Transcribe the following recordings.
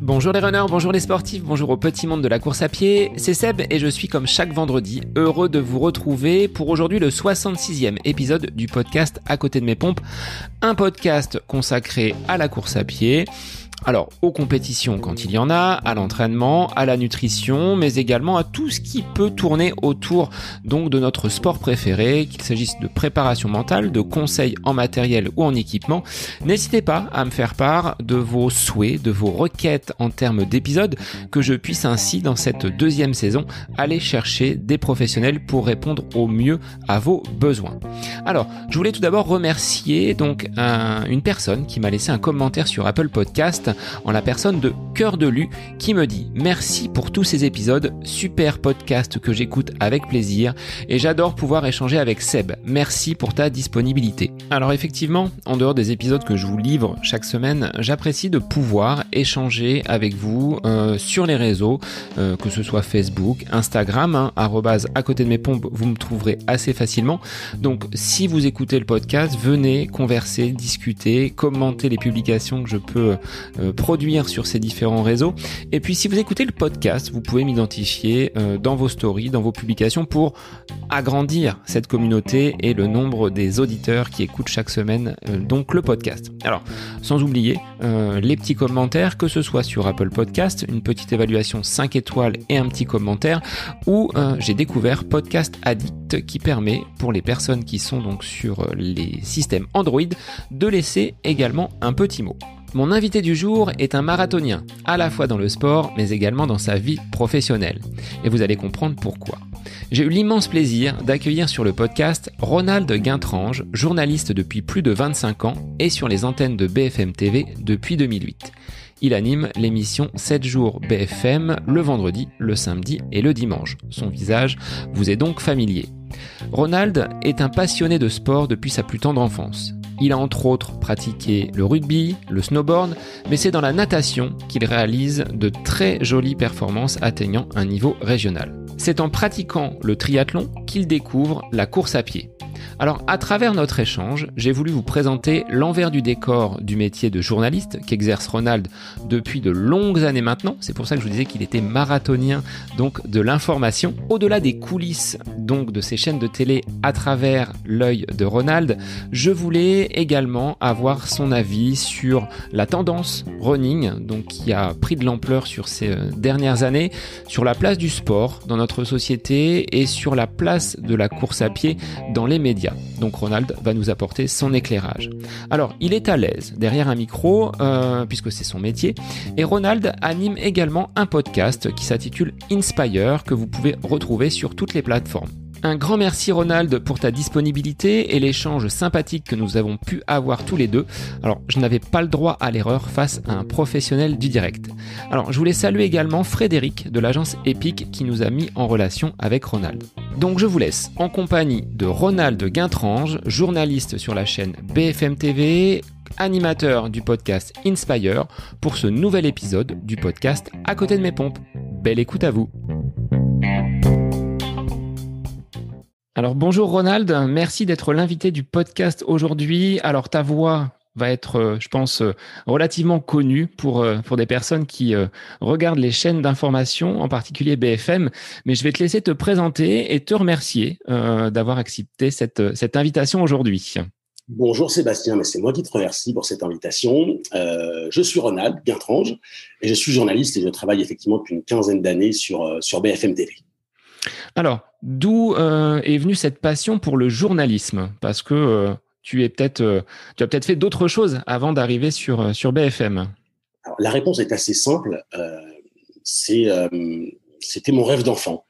Bonjour les runners, bonjour les sportifs, bonjour au petit monde de la course à pied, c'est Seb et je suis comme chaque vendredi heureux de vous retrouver pour aujourd'hui le 66e épisode du podcast À côté de mes pompes, un podcast consacré à la course à pied. Alors, aux compétitions quand il y en a, à l'entraînement, à la nutrition, mais également à tout ce qui peut tourner autour donc de notre sport préféré, qu'il s'agisse de préparation mentale, de conseils en matériel ou en équipement. N'hésitez pas à me faire part de vos souhaits, de vos requêtes en termes d'épisodes, que je puisse ainsi dans cette deuxième saison aller chercher des professionnels pour répondre au mieux à vos besoins. Alors, je voulais tout d'abord remercier donc une personne qui m'a laissé un commentaire sur Apple Podcast en la personne de Cœur de Lu qui me dit merci pour tous ces épisodes, super podcast que j'écoute avec plaisir et j'adore pouvoir échanger avec Seb. Merci pour ta disponibilité. Alors effectivement, en dehors des épisodes que je vous livre chaque semaine, j'apprécie de pouvoir échanger avec vous euh, sur les réseaux, euh, que ce soit Facebook, Instagram, hein, à côté de mes pompes, vous me trouverez assez facilement. Donc si vous écoutez le podcast, venez converser, discuter, commenter les publications que je peux produire sur ces différents réseaux. Et puis si vous écoutez le podcast, vous pouvez m'identifier euh, dans vos stories, dans vos publications pour agrandir cette communauté et le nombre des auditeurs qui écoutent chaque semaine euh, donc le podcast. Alors, sans oublier les petits commentaires, que ce soit sur Apple Podcast, une petite évaluation 5 étoiles et un petit commentaire, ou j'ai découvert Podcast Addict qui permet pour les personnes qui sont donc sur les systèmes Android de laisser également un petit mot. Mon invité du jour est un marathonien, à la fois dans le sport, mais également dans sa vie professionnelle. Et vous allez comprendre pourquoi. J'ai eu l'immense plaisir d'accueillir sur le podcast Ronald Guintrange, journaliste depuis plus de 25 ans et sur les antennes de BFM TV depuis 2008. Il anime l'émission 7 jours BFM le vendredi, le samedi et le dimanche. Son visage vous est donc familier. Ronald est un passionné de sport depuis sa plus tendre enfance. Il a entre autres pratiqué le rugby, le snowboard, mais c'est dans la natation qu'il réalise de très jolies performances atteignant un niveau régional. C'est en pratiquant le triathlon qu'il découvre la course à pied. Alors, à travers notre échange, j'ai voulu vous présenter l'envers du décor du métier de journaliste qu'exerce Ronald depuis de longues années maintenant. C'est pour ça que je vous disais qu'il était marathonien, donc de l'information. Au-delà des coulisses, donc de ces chaînes de télé à travers l'œil de Ronald, je voulais également avoir son avis sur la tendance running, donc qui a pris de l'ampleur sur ces euh, dernières années, sur la place du sport dans notre société et sur la place de la course à pied dans les Donc Ronald va nous apporter son éclairage. Alors, il est à l'aise derrière un micro, euh, puisque c'est son métier, et Ronald anime également un podcast qui s'intitule Inspire, que vous pouvez retrouver sur toutes les plateformes. Un grand merci Ronald pour ta disponibilité et l'échange sympathique que nous avons pu avoir tous les deux. Alors, je n'avais pas le droit à l'erreur face à un professionnel du direct. Alors, je voulais saluer également Frédéric de l'agence Epic qui nous a mis en relation avec Ronald. Donc, je vous laisse en compagnie de Ronald Guintrange, journaliste sur la chaîne BFM TV, animateur du podcast Inspire, pour ce nouvel épisode du podcast À côté de mes pompes. Belle écoute à vous. Alors bonjour Ronald, merci d'être l'invité du podcast aujourd'hui. Alors ta voix va être, euh, je pense, euh, relativement connue pour, euh, pour des personnes qui regardent les chaînes d'information, en particulier BFM. Mais je vais te laisser te présenter et te remercier d'avoir accepté cette, cette invitation aujourd'hui. Bonjour Sébastien, c'est moi qui te remercie pour cette invitation. je suis Ronald Guintrange et je suis journaliste et je travaille effectivement depuis une quinzaine d'années sur, sur BFM TV. Alors, d'où euh, est venue cette passion pour le journalisme? Parce que euh, euh, tu as peut-être fait d'autres choses avant d'arriver sur BFM. la réponse est assez simple. c'était mon rêve d'enfant.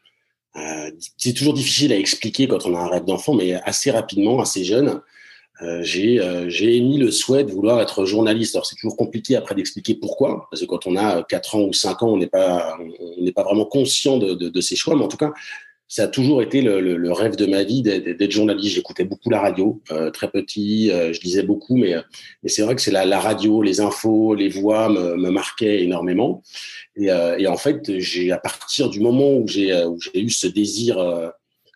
c'est toujours difficile à expliquer quand on a un rêve d'enfant, mais assez rapidement, assez jeune, j'ai, émis le souhait de vouloir être journaliste. Alors c'est toujours compliqué après d'expliquer pourquoi, parce que quand on a 4 ans ou 5 ans, on n'est pas, vraiment conscient de, de, de, ses choix. Mais en tout cas, ça a toujours été le, le, rêve de ma vie d'être journaliste. J'écoutais beaucoup la radio, euh, très petit, euh, je lisais beaucoup, mais, mais c'est vrai que c'est la, la, radio, les infos, les voix me, me marquaient énormément. Et, euh, et en fait, j'ai à partir du moment où j'ai eu ce désir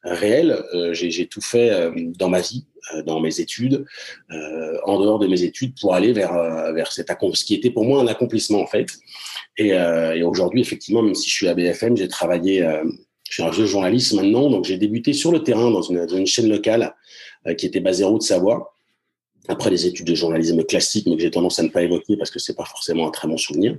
réel. j'ai tout fait dans ma vie, dans mes études, en dehors de mes études, pour aller vers vers cet ce qui était pour moi un accomplissement en fait. Et, et aujourd'hui, effectivement, même si je suis à BFM, j'ai travaillé je suis un vieux journaliste maintenant, donc j'ai débuté sur le terrain dans une, chaîne locale euh, qui était basée en Haute-Savoie. Après les études de journalisme classique, mais que j'ai tendance à ne pas évoquer parce que c'est pas forcément un très bon souvenir,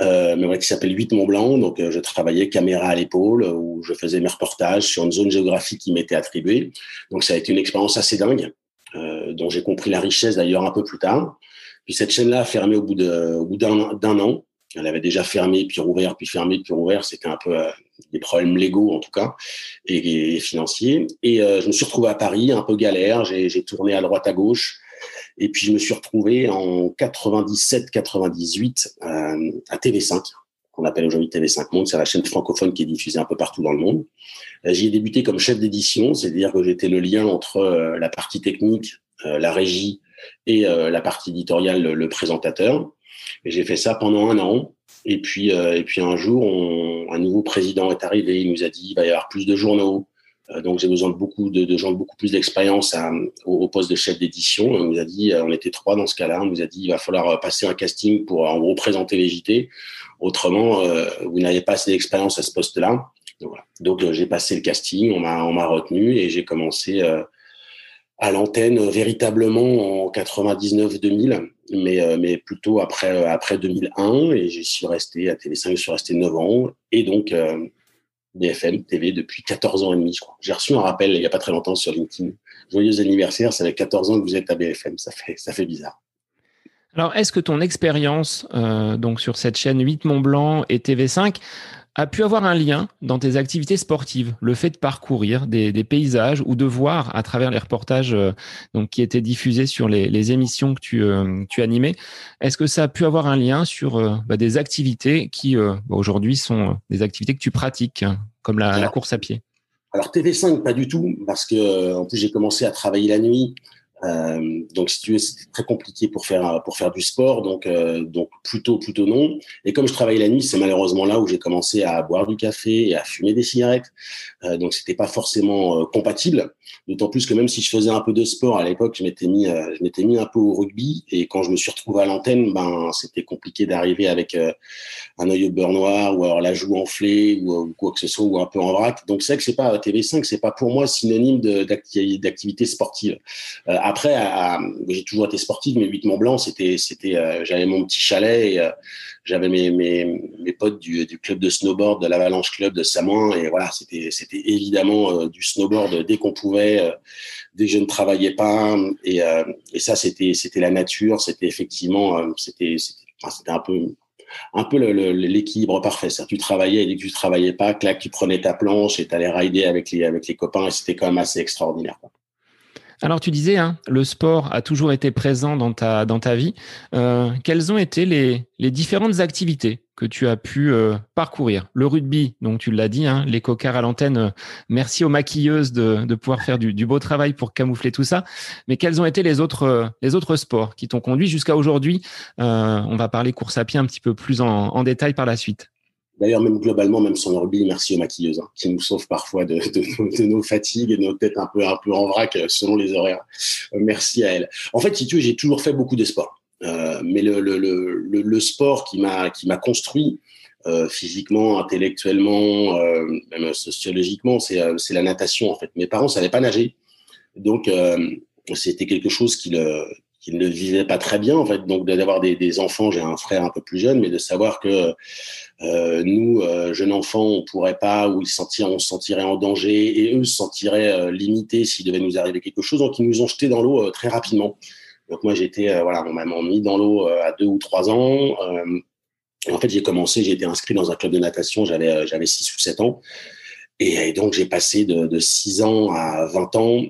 euh, mais qui s'appelle 8 Mont Blanc. Donc, euh, je travaillais caméra à l'épaule, où je faisais mes reportages sur une zone géographique qui m'était attribuée. Donc, ça a été une expérience assez dingue, euh, dont j'ai compris la richesse d'ailleurs un peu plus tard. Puis cette chaîne-là a fermé au bout d'un an. Elle avait déjà fermé, puis rouvert, puis fermé, puis rouvert. C'était un peu euh, des problèmes légaux en tout cas et, financiers. Et euh, je me suis retrouvé à Paris, un peu galère. J'ai tourné à droite à gauche. Et puis je me suis retrouvé en 97-98 euh, à TV5, qu'on appelle aujourd'hui TV5 Monde. C'est la chaîne francophone qui est diffusée un peu partout dans le monde. J'y ai débuté comme chef d'édition, c'est-à-dire que j'étais le lien entre la partie technique, la régie et la partie éditoriale, le présentateur. Et j'ai fait ça pendant un an. Et puis, euh, et puis un jour, un nouveau président est arrivé. Il nous a dit il va y avoir plus de journaux. Euh, donc j'ai besoin de beaucoup de, gens de beaucoup plus d'expérience au, poste de chef d'édition. On nous a dit, euh, on était trois dans ce cas-là. On nous a dit il va falloir passer un casting pour en gros présenter les JT. Autrement, vous n'avez pas assez d'expérience à ce poste-là. Donc, j'ai passé le casting, on m'a retenu et j'ai commencé à l'antenne véritablement en 99-2000, mais, euh, mais plutôt après, euh, après 2001. Et j'y suis resté à TV5, je suis resté 9 ans. Et donc, euh, BFM TV depuis 14 ans et demi, je crois. J'ai reçu un rappel il n'y a pas très longtemps sur LinkedIn. Joyeux anniversaire, ça fait 14 ans que vous êtes à BFM. Ça fait, ça fait bizarre. Alors, est-ce que ton expérience donc sur cette chaîne 8 Mont Blanc et TV5 a pu avoir un lien dans tes activités sportives, le fait de parcourir des, paysages ou de voir à travers les reportages euh, donc, qui étaient diffusés sur les, émissions que tu, euh, tu animais. Est-ce que ça a pu avoir un lien sur euh, bah, des activités qui bah, aujourd'hui sont des activités que tu pratiques, hein, comme la, la course à pied? alors TV5, pas du tout, parce que en plus j'ai commencé à travailler la nuit. Euh, donc, si tu veux, c'était très compliqué pour faire pour faire du sport, donc euh, donc plutôt plutôt non. Et comme je travaille la nuit, c'est malheureusement là où j'ai commencé à boire du café et à fumer des cigarettes. Euh, donc, c'était pas forcément euh, compatible. D'autant plus que même si je faisais un peu de sport à l'époque, je m'étais mis euh, je m'étais mis un peu au rugby. Et quand je me suis retrouvé à l'antenne, ben c'était compliqué d'arriver avec un œil au beurre noir ou alors la joue enflée ou, ou, quoi que ce soit ou un peu en vrac. Donc c'est vrai que c'est pas TV5, c'est pas pour moi synonyme d'activité sportive. Après, j'ai toujours été sportif, mais 8 Mont Blanc, c'était, c'était, euh, j'avais mon petit chalet et euh, j'avais mes, mes, potes du, club de snowboard, de l'Avalanche Club de Samoin, et voilà, c'était, c'était évidemment euh, du snowboard dès qu'on pouvait, dès que je ne travaillais pas, et, ça, c'était, c'était la nature, c'était effectivement, c'était, c'était, un peu un peu l'équilibre parfait. Tu travaillais et dès que tu travaillais pas, clac, tu prenais ta planche et tu allais rider avec les, avec les copains et c'était quand même assez extraordinaire. Alors tu disais, hein, le sport a toujours été présent dans ta, dans ta vie. Euh, quelles ont été les, les, différentes activités que tu as pu euh, parcourir? Le rugby, donc tu l'as dit, hein, les cocards à l'antenne, euh, merci aux maquilleuses de, de pouvoir faire du, beau travail pour camoufler tout ça. Mais quels ont été les autres, les autres sports qui t'ont conduit jusqu'à aujourd'hui? On va parler course à pied un petit peu plus en détail par la suite. D'ailleurs, même globalement, même sans rugby, merci aux maquilleuses, hein, qui nous sauvent parfois de, nos fatigues et de nos têtes un peu, un peu en vrac euh, selon les horaires. Euh, merci à elles. En fait, si tu veux, j'ai toujours fait beaucoup de sport. Euh, mais le, le, le, le, sport qui m'a construit physiquement, intellectuellement, même sociologiquement, c'est la natation en fait. Mes parents savaient pas nager, donc c'était quelque chose qui le ne vivait pas très bien en fait. Donc d'avoir des, enfants, j'ai un frère un peu plus jeune, mais de savoir que euh, nous, euh, jeunes enfants, on pourrait pas, ou ils sentiraient, on se sentirait en danger, et eux se sentiraient euh, limités s'il devait nous arriver quelque chose. Donc ils nous ont jetés dans l'eau très rapidement. Donc moi j'étais, voilà, on m'a mis dans l'eau à deux ou trois ans. en fait j'ai commencé, j'ai été inscrit dans un club de natation, j'avais j'avais six ou sept ans. Et, donc j'ai passé de, de 6 ans à 20 ans.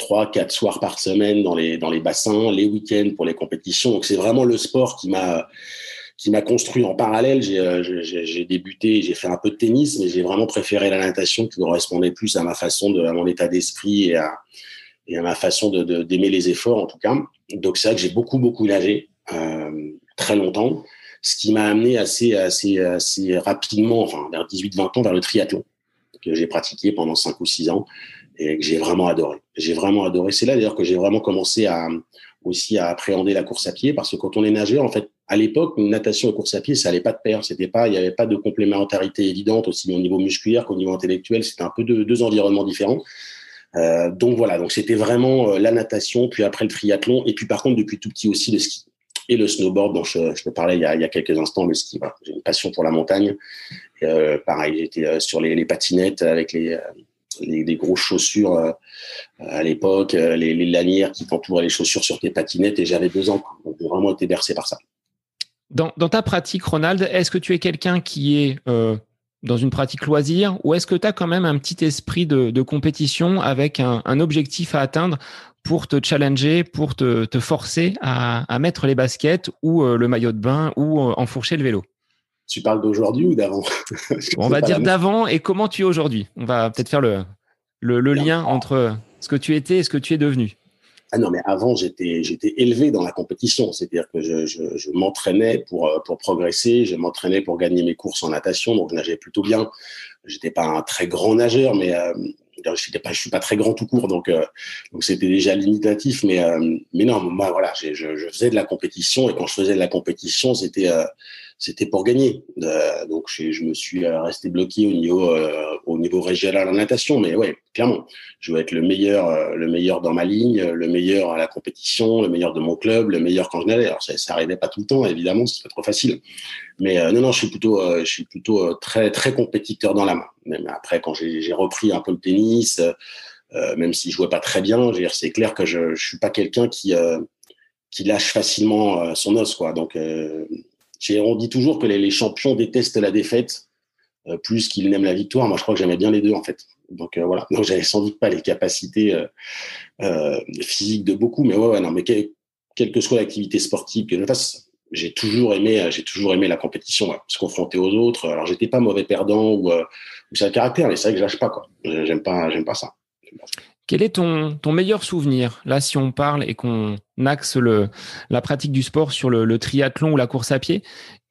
Trois, quatre soirs par semaine dans les, dans les bassins, les week-ends pour les compétitions. Donc c'est vraiment le sport qui m'a qui m'a construit en parallèle. J'ai euh, débuté, j'ai fait un peu de tennis, mais j'ai vraiment préféré la natation qui correspondait plus à ma façon de, à mon état d'esprit et à, et à ma façon de d'aimer les efforts en tout cas. Donc c'est vrai que j'ai beaucoup beaucoup nagé euh, très longtemps, ce qui m'a amené assez assez assez rapidement, enfin vers 18-20 ans, vers le triathlon. que j'ai pratiqué pendant cinq ou six ans et que j'ai vraiment adoré. J'ai vraiment adoré. C'est là d'ailleurs que j'ai vraiment commencé à aussi à appréhender la course à pied parce que quand on est nageur, en fait, à l'époque, natation et course à pied, ça allait pas de pair. C'était pas, il n'y avait pas de complémentarité évidente aussi au niveau musculaire qu'au niveau intellectuel. C'était un peu deux, environnements différents. Euh, donc voilà, donc c'était vraiment euh, la natation, puis après le triathlon, et puis par contre depuis tout petit aussi le ski et le snowboard dont je, je te parlais il y, a, quelques instants, le ski. J'ai une passion pour la montagne. Euh, pareil, j'étais sur les, patinettes avec les, les, grosses chaussures euh, à l'époque, les, les, lanières qui t'entouraient les chaussures sur tes patinettes, et j'avais deux ans. Donc j'ai vraiment été bercé par ça. Dans, ta pratique, Ronald, est-ce que tu es quelqu'un qui est dans une pratique loisir ou est-ce que tu as quand même un petit esprit de, compétition avec un, objectif à atteindre pour te challenger, pour te, te forcer à, mettre les baskets ou euh, le maillot de bain ou euh, enfourcher le vélo? Tu parles d'aujourd'hui ou d'avant On va dire d'avant et comment tu es aujourd'hui. On va peut-être faire le, le, le lien entre ce que tu étais et ce que tu es devenu. Ah non, mais avant, j'étais, j'étais élevé dans la compétition. C'est-à-dire que je, je, je m'entraînais pour, euh, pour progresser, je m'entraînais pour gagner mes courses en natation, donc je nageais plutôt bien. J'étais pas un très grand nageur, mais euh, je pas, je suis pas très grand tout court, donc euh, donc c'était déjà limitatif. Mais euh, mais non, moi voilà, je, je, faisais de la compétition et quand je faisais de la compétition, c'était c'était pour gagner. Euh, donc je, je, me suis euh, resté bloqué au niveau euh, au niveau régional en natation, mais ouais, clairement, je veux être le meilleur euh, le meilleur dans ma ligne, le meilleur à la compétition, le meilleur de mon club, le meilleur quand je navais. Alors ça, ça arrivait pas tout le temps, évidemment, c'est trop facile. Mais euh, non non, je suis plutôt je suis plutôt très très compétiteur dans la main. Même après quand j'ai repris un peu le tennis, même si je jouais pas très bien, c'est clair que je je suis pas quelqu'un qui qui lâche facilement son os quoi. Donc on dit toujours que les, champions détestent la défaite euh, plus qu'ils n'aiment la victoire. Moi, je crois que j'aimais bien les deux, en fait. Donc euh, voilà. Donc j'avais sans doute pas les capacités euh, physiques de beaucoup, mais ouais, ouais non, mais quelle que soit l'activité sportive que je fasse, j'ai toujours aimé, j'ai toujours aimé la compétition, se confronter aux autres. Alors j'étais pas mauvais perdant ou, ou un caractère, mais c'est vrai que je lâche pas quoi. J'aime pas, j'aime pas ça. Quel est ton, ton meilleur souvenir Là, si on parle et qu'on axe le, la pratique du sport sur le, triathlon ou la course à pied,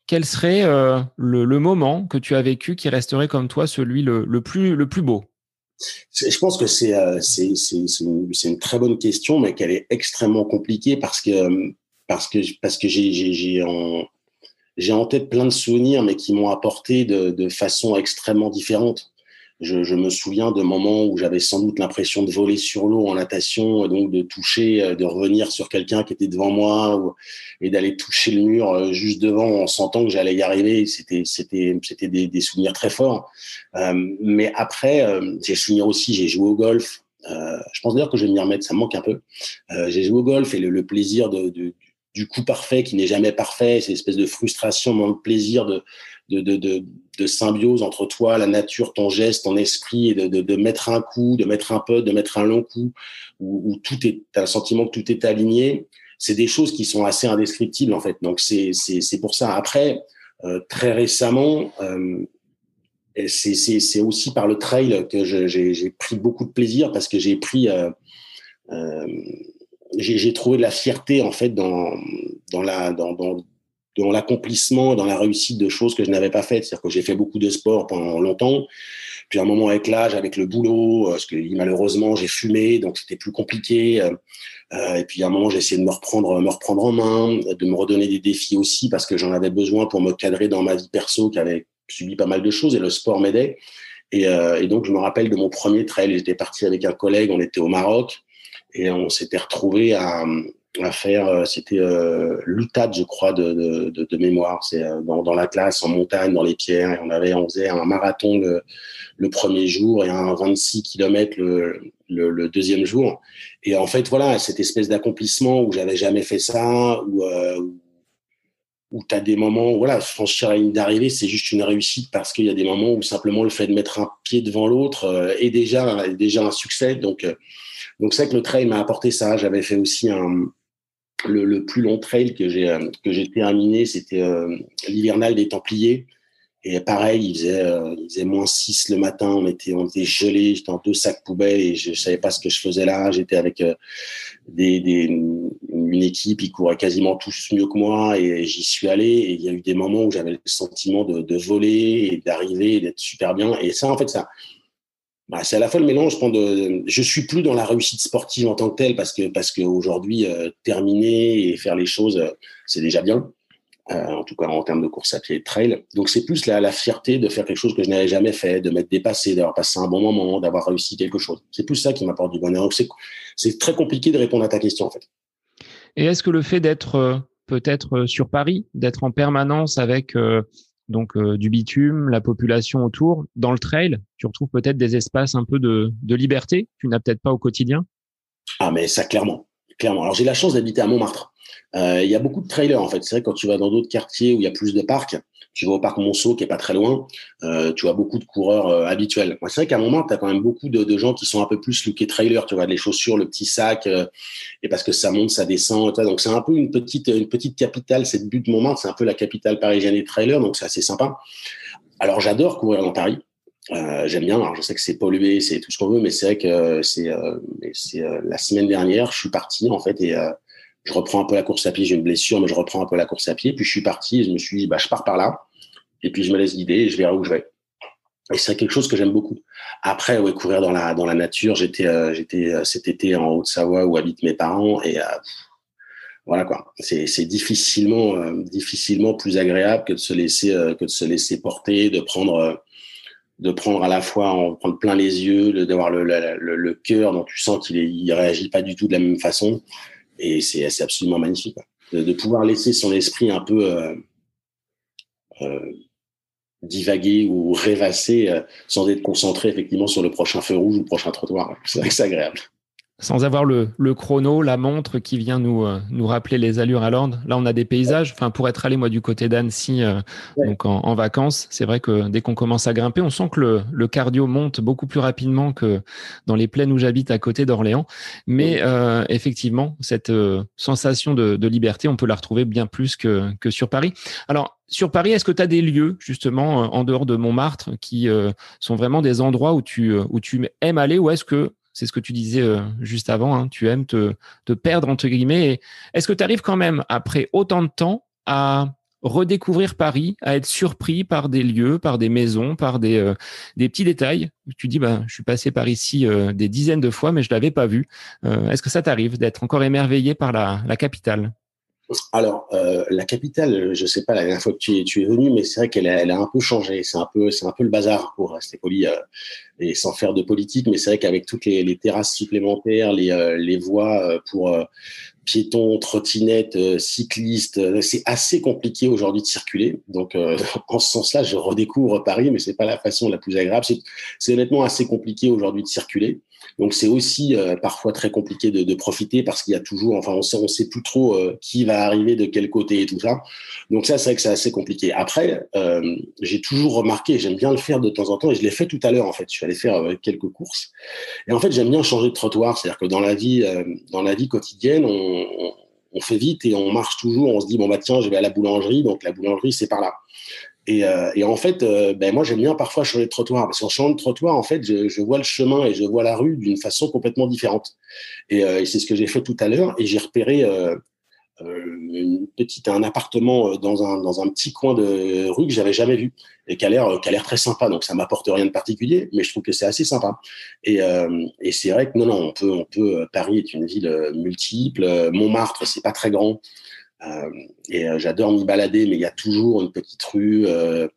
quel serait euh, le, le, moment que tu as vécu qui resterait comme toi celui le, plus, le plus beau? Je pense que c'est euh, une, une, très bonne question, mais qu'elle est extrêmement compliquée parce que parce que parce que j'ai en en tête plein de souvenirs, mais qui m'ont apporté de, de façon extrêmement différente. Je, je, me souviens de moments où j'avais sans doute l'impression de voler sur l'eau en natation, et donc de toucher, euh, de revenir sur quelqu'un qui était devant moi et d'aller toucher le mur euh, juste devant en sentant que j'allais y arriver. C'était, c'était, c'était des, des, souvenirs très forts. Euh, mais après, euh, j'ai souvenir aussi, j'ai joué au golf. Euh, je pense d'ailleurs que je vais m'y remettre, ça me manque un peu. Euh, j'ai joué au golf et le, le plaisir de, du coup parfait qui n'est jamais parfait, c'est espèce de frustration, dans le plaisir de, de, de, de, symbiose entre toi, la nature, ton geste, ton esprit, et de, mettre un coup, de mettre un peu, de mettre un long coup, où, où tout est, as le sentiment que tout est aligné. C'est des choses qui sont assez indescriptibles en fait. Donc c'est c'est pour ça. Après, euh, très récemment, euh, c'est aussi par le trail que j'ai pris beaucoup de plaisir parce que j'ai pris euh, euh j'ai trouvé de la fierté en fait dans dans la dans, dans dans l'accomplissement, dans la réussite de choses que je n'avais pas faites. C'est-à-dire que j'ai fait beaucoup de sport pendant longtemps. Puis à un moment avec l'âge, avec le boulot, euh, parce que malheureusement j'ai fumé, donc c'était plus compliqué. Euh, et puis à un moment j'ai essayé de me reprendre, me reprendre en main, de me redonner des défis aussi parce que j'en avais besoin pour me cadrer dans ma vie perso qui avait subi pas mal de choses et le sport m'aidait. Et, euh, et donc je me rappelle de mon premier trail. J'étais parti avec un collègue, on était au Maroc et on s'était retrouvé à, à faire, euh, c'était euh, je crois, de, de, mémoire. C'est euh, dans, la classe, en montagne, dans les pierres. On, avait, on faisait un marathon le, premier jour et un 26 km le, le, le, deuxième jour. Et en fait, voilà, cette espèce d'accomplissement où j'avais jamais fait ça, où, euh, où tu as des moments, voilà, franchir la ligne d'arrivée, c'est juste une réussite parce qu'il y a des moments où simplement le fait de mettre un pied devant l'autre est déjà, déjà un succès. Donc, donc c'est vrai que le trail m'a apporté ça. J'avais fait aussi un, le, plus long trail que j'ai euh, que j'ai terminé, c'était euh, l'hivernal des Templiers. Et pareil, il faisait, euh, moins 6 le matin, on était, on était gelé, j'étais en deux sacs poubelles et je, je savais pas ce que je faisais là. J'étais avec des, des, une équipe, ils couraient quasiment tous mieux que moi et j'y suis allé. Et il y a eu des moments où j'avais le sentiment de, de voler et d'arriver et d'être super bien. Et ça, en fait, ça, bah, c'est à la fois le mélange. Je, de, je suis plus dans la réussite sportive en tant que telle parce qu'aujourd'hui euh, terminer et faire les choses, euh, c'est déjà bien. Euh, en tout cas en termes de course à pied et de trail. Donc c'est plus la, la fierté de faire quelque chose que je n'avais jamais fait, de m'être dépassé, d'avoir passé un bon moment, d'avoir réussi quelque chose. C'est plus ça qui m'apporte du bonheur. C'est très compliqué de répondre à ta question en fait. Et est-ce que le fait d'être peut-être sur Paris, d'être en permanence avec donc euh, du bitume, la population autour. Dans le trail, tu retrouves peut-être des espaces un peu de, de liberté que tu n'as peut-être pas au quotidien? Ah mais ça clairement, clairement. Alors j'ai la chance d'habiter à Montmartre. Euh, il y a beaucoup de trailers en fait. C'est vrai quand tu vas dans d'autres quartiers où il y a plus de parcs, tu vas au parc Monceau qui est pas très loin, euh, tu vois beaucoup de coureurs euh, habituels. c'est vrai qu'à Montmartre, tu as quand même beaucoup de, gens qui sont un peu plus lookés trailer, tu vois, les chaussures, le petit sac, et parce que ça monte, ça descend. Donc c'est un peu une petite, une petite capitale, cette butte de Montmartre, c'est un peu la capitale parisienne des trailers, donc c'est assez sympa. Alors j'adore courir dans Paris. J'aime bien. Alors, je sais que c'est pollué, c'est tout ce qu'on veut, mais c'est vrai que c'est la semaine dernière, je suis parti en fait et je reprends un peu la course à pied. J'ai une blessure, mais je reprends un peu la course à pied. Puis je suis parti je me suis dit, bah, je pars par là. Et puis je me laisse guider et je verrai où je vais. Et c'est quelque chose que j'aime beaucoup. Après, ouais, courir dans la dans la nature. J'étais euh, euh, cet été en Haute-Savoie où habitent mes parents et euh, voilà quoi. C'est c'est difficilement difficilement plus agréable que de se laisser que de se laisser porter, de prendre de prendre à la fois en prendre plein les yeux, d'avoir le, le, le, cœur dont tu sens qu'il il réagit pas du tout de la même façon. Et c'est absolument magnifique. De, de, pouvoir laisser son esprit un peu euh, euh, divaguer ou rêvasser euh, sans être concentré effectivement sur le prochain feu rouge ou le prochain trottoir. C'est agréable sans avoir le, le, chrono, la montre qui vient nous, euh, nous rappeler les allures à l'ordre. Là, on a des paysages. Enfin, pour être allé moi du côté d'Annecy, euh, donc en, en vacances, c'est vrai que dès qu'on commence à grimper, on sent que le, le, cardio monte beaucoup plus rapidement que dans les plaines où j'habite à côté d'Orléans. Mais euh, effectivement, cette euh, sensation de, de, liberté, on peut la retrouver bien plus que, que sur Paris. Alors, sur Paris, est-ce que tu as des lieux justement en dehors de Montmartre qui sont vraiment des endroits où tu, où tu aimes aller ou est-ce que c'est ce que tu disais euh, juste avant. Hein. tu aimes te, perdre, entre guillemets. Est-ce que tu arrives quand même, après autant de temps, à redécouvrir Paris, à être surpris par des lieux, par des maisons, par des, euh, petits détails? Tu dis, bah, je suis passé par ici euh, des dizaines de fois, mais je l'avais pas vu. Est-ce que ça t'arrive d'être encore émerveillé par la capitale? Alors, euh, la capitale, je sais pas la dernière fois que tu es, tu es venu, mais c'est vrai qu'elle a, elle a un peu changé. C'est un peu, c'est un peu le bazar pour rester poli euh, et sans faire de politique. Mais c'est vrai qu'avec toutes les, les, terrasses supplémentaires, les, euh, les voies euh, pour piétons, trottinettes, cyclistes, c'est assez compliqué aujourd'hui de circuler. Donc, en ce sens-là, je redécouvre Paris, mais c'est pas la façon la plus agréable. C'est honnêtement assez compliqué aujourd'hui de circuler. Donc c'est aussi euh, parfois très compliqué de, profiter parce qu'il y a toujours, enfin on sait, on sait plus trop euh, qui va arriver de quel côté et tout ça. Donc ça c'est vrai que c'est assez compliqué. Après euh, j'ai toujours remarqué, j'aime bien le faire de temps en temps et je l'ai fait tout à l'heure en fait. Je suis allé faire quelques courses et en fait j'aime bien changer de trottoir, c'est-à-dire que dans la vie, dans la vie quotidienne, on fait vite et on marche toujours. On se dit bon bah tiens je vais à la boulangerie, donc la boulangerie c'est par là. Et, euh, et, en fait, euh, ben moi, j'aime bien parfois changer de trottoir. Parce qu'en changeant de trottoir, en fait, je, vois le chemin et je vois la rue d'une façon complètement différente. Et, euh, c'est ce que j'ai fait tout à l'heure. Et j'ai repéré un appartement dans un, petit coin de rue que j'avais jamais vu et qui a l'air, très sympa. Donc, ça m'apporte rien de particulier, mais je trouve que c'est assez sympa. Et, et c'est vrai que non, non, on peut, on peut. Paris est une ville multiple. Montmartre, c'est pas très grand. Euh, et euh, j'adore m'y balader, mais il y a toujours une petite rue, euh,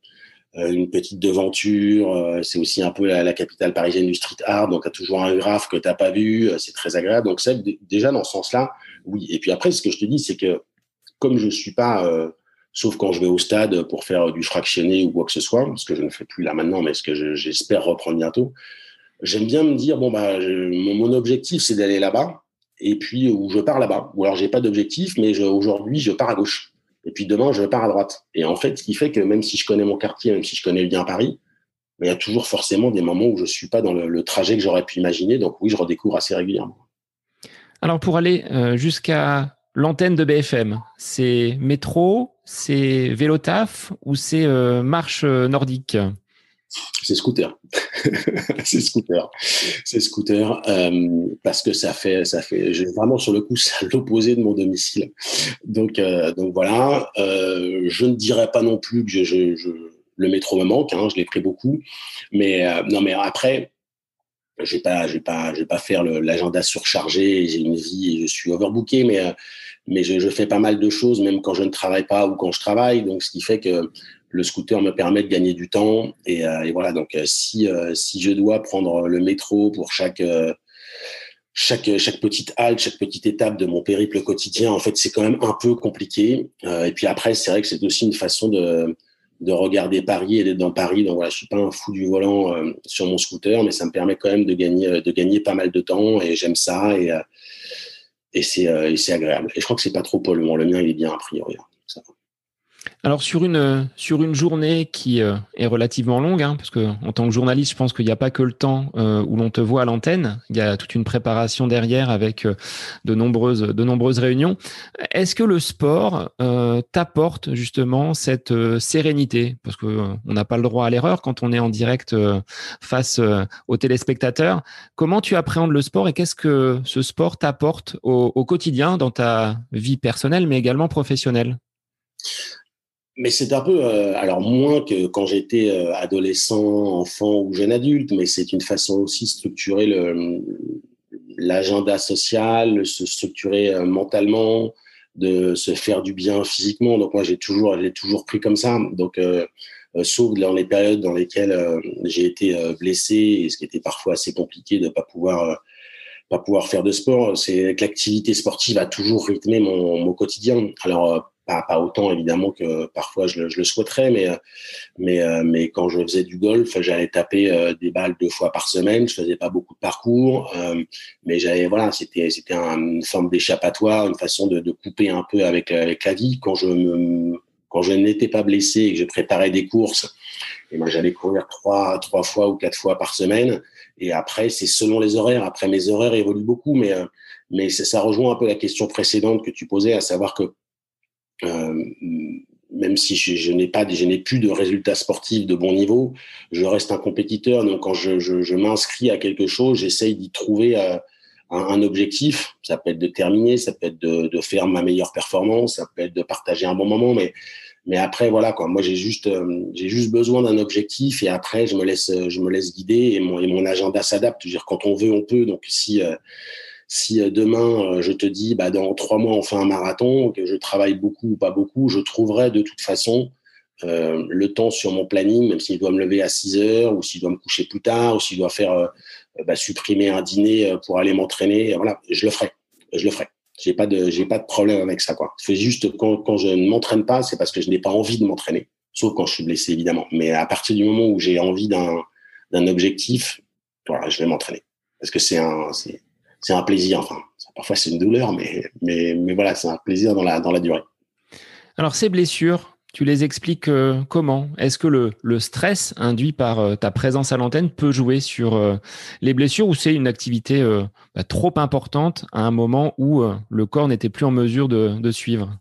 une petite devanture. c'est aussi un peu la, capitale parisienne du street art, donc tu as toujours un graphe que tu n'as pas vu. c'est très agréable. Donc, ça, déjà, dans ce sens-là, oui. Et puis après, ce que je te dis, c'est que comme je ne suis pas sauf quand je vais au stade pour faire du fractionné ou quoi que ce soit, ce que je ne fais plus là maintenant, mais ce que j'espère reprendre bientôt. J'aime bien me dire bon bah mon objectif c'est d'aller là-bas et puis où je pars là-bas. Ou alors j'ai pas d'objectif, mais aujourd'hui je pars à gauche. Et puis demain je pars à droite. Et en fait, ce qui fait que même si je connais mon quartier, même si je connais bien Paris, il y a toujours forcément des moments où je suis pas dans le, trajet que j'aurais pu imaginer. Donc oui, je redécouvre assez régulièrement. Alors pour aller euh, jusqu'à l'antenne de BFM, c'est métro, c'est vélo taf ou c'est euh, marche euh, nordique? C'est scooter. c'est scooter. C'est scooter euh, parce que ça fait, ça fait, vraiment sur le coup, c'est l'opposé de mon domicile. Donc, euh, donc voilà. Euh, je ne dirais pas non plus que le métro me manque. Hein, je l'ai pris beaucoup, mais non, mais après, je vais pas, je vais pas, je vais pas faire l'agenda surchargé. J'ai une vie, et je suis overbooké, mais mais je, je, fais pas mal de choses, même quand je ne travaille pas ou quand je travaille. Donc, ce qui fait que le scooter me permet de gagner du temps. Et, et voilà. Donc, si si je dois prendre le métro pour chaque chaque, petite halte, chaque petite étape de mon périple quotidien, en fait, c'est quand même un peu compliqué. Euh, et puis après, c'est vrai que c'est aussi une façon de, de regarder Paris et d'être dans Paris. Donc voilà, je suis pas un fou du volant euh, sur mon scooter, mais ça me permet quand même de gagner, de gagner pas mal de temps et j'aime ça et, euh, et c'est agréable. Et je crois que c'est pas trop polluant. Le mien, il est bien a priori. Hein. Alors sur une sur une journée qui euh, est relativement longue, hein, parce que en tant que journaliste, je pense qu'il n'y a pas que le temps euh, où l'on te voit à l'antenne. Il y a toute une préparation derrière avec euh, de nombreuses de nombreuses réunions. Est-ce que le sport t'apporte justement cette sérénité? Parce que on n'a pas le droit à l'erreur quand on est en direct face aux téléspectateurs. Comment tu appréhendes le sport et qu'est-ce que ce sport t'apporte au quotidien dans ta vie personnelle, mais également professionnelle? Mais c'est un peu, euh, alors moins que quand j'étais euh, adolescent, enfant ou jeune adulte, mais c'est une façon aussi de structurer l'agenda social, se structurer euh, mentalement, de se faire du bien physiquement. Donc moi j'ai toujours, j'ai toujours pris comme ça. Donc sauf dans les périodes dans lesquelles j'ai été blessé et ce qui était parfois assez compliqué de pas pouvoir pas pouvoir faire de sport, c'est que l'activité sportive a toujours rythmé mon, mon quotidien. Alors pas, pas, autant évidemment que parfois je le, je le souhaiterais, mais mais euh, mais quand je faisais du golf, j'allais taper euh, des balles deux fois par semaine. Je faisais pas beaucoup de parcours, euh, mais j'avais voilà, c'était c'était une forme d'échappatoire, une façon de, de, couper un peu avec avec la vie. Quand je me quand je n'étais pas blessé et que je préparais des courses, et moi j'allais courir trois trois fois ou quatre fois par semaine. Et après c'est selon les horaires. Après mes horaires évoluent beaucoup, mais mais ça rejoint un peu la question précédente que tu posais, à savoir que euh, même si je, n'ai pas, je n'ai plus de résultats sportifs de bon niveau, je reste un compétiteur. Donc quand je, m'inscris à quelque chose, j'essaye d'y trouver euh, un, objectif. Ça peut être de terminer, ça peut être de, faire ma meilleure performance, ça peut être de partager un bon moment, mais après voilà quoi. Moi j'ai juste euh, j'ai juste besoin d'un objectif et après je me laisse je me laisse guider et mon et mon agenda s'adapte. Je veux dire quand on veut on peut. Donc si si euh, demain euh, je te dis, bah, dans trois mois on fait un marathon, que je travaille beaucoup ou pas beaucoup, je trouverai de toute façon euh, le temps sur mon planning, même s'il doit me lever à 6 heures ou s'il doit me coucher plus tard ou s'il doit faire bah, supprimer un dîner pour aller m'entraîner, voilà, je le ferai, je le ferai. J'ai pas pas de problème avec ça, quoi. C'est juste quand, quand je ne m'entraîne pas, c'est parce que je n'ai pas envie de m'entraîner, sauf quand je suis blessé évidemment. Mais à partir du moment où j'ai envie d'un, objectif, voilà, je vais m'entraîner parce que c'est un, c'est un plaisir. Enfin, parfois c'est une douleur, mais, mais, mais voilà, c'est un plaisir dans la, dans la durée. Alors, ces blessures, tu les expliques euh, comment? Est-ce que le, le, stress induit par euh, ta présence à l'antenne peut jouer sur euh, les blessures ou c'est une activité bah, trop importante à un moment où le corps n'était plus en mesure de, de, suivre?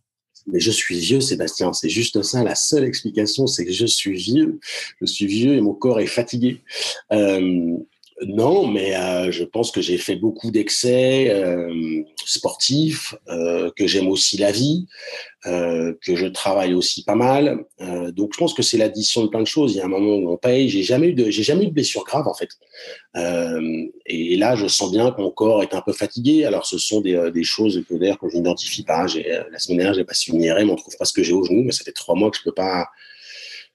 Mais je suis vieux, Sébastien. C'est juste ça. La seule explication, c'est que je suis vieux. Je suis vieux et mon corps est fatigué. Euh, non, mais euh, je pense que j'ai fait beaucoup d'excès euh, sportifs, euh, que j'aime aussi la vie, que je travaille aussi pas mal. Donc je pense que c'est l'addition de plein de choses. Il y a un moment où on paye. J'ai jamais eu de, j'ai jamais eu de blessure grave en fait. Et, là, je sens bien que mon corps est un peu fatigué. Alors ce sont des, choses que que je n'identifie pas. J'ai, la semaine dernière, j'ai passé une IRM, on trouve pas ce que j'ai au genou, mais ça fait trois mois que je peux pas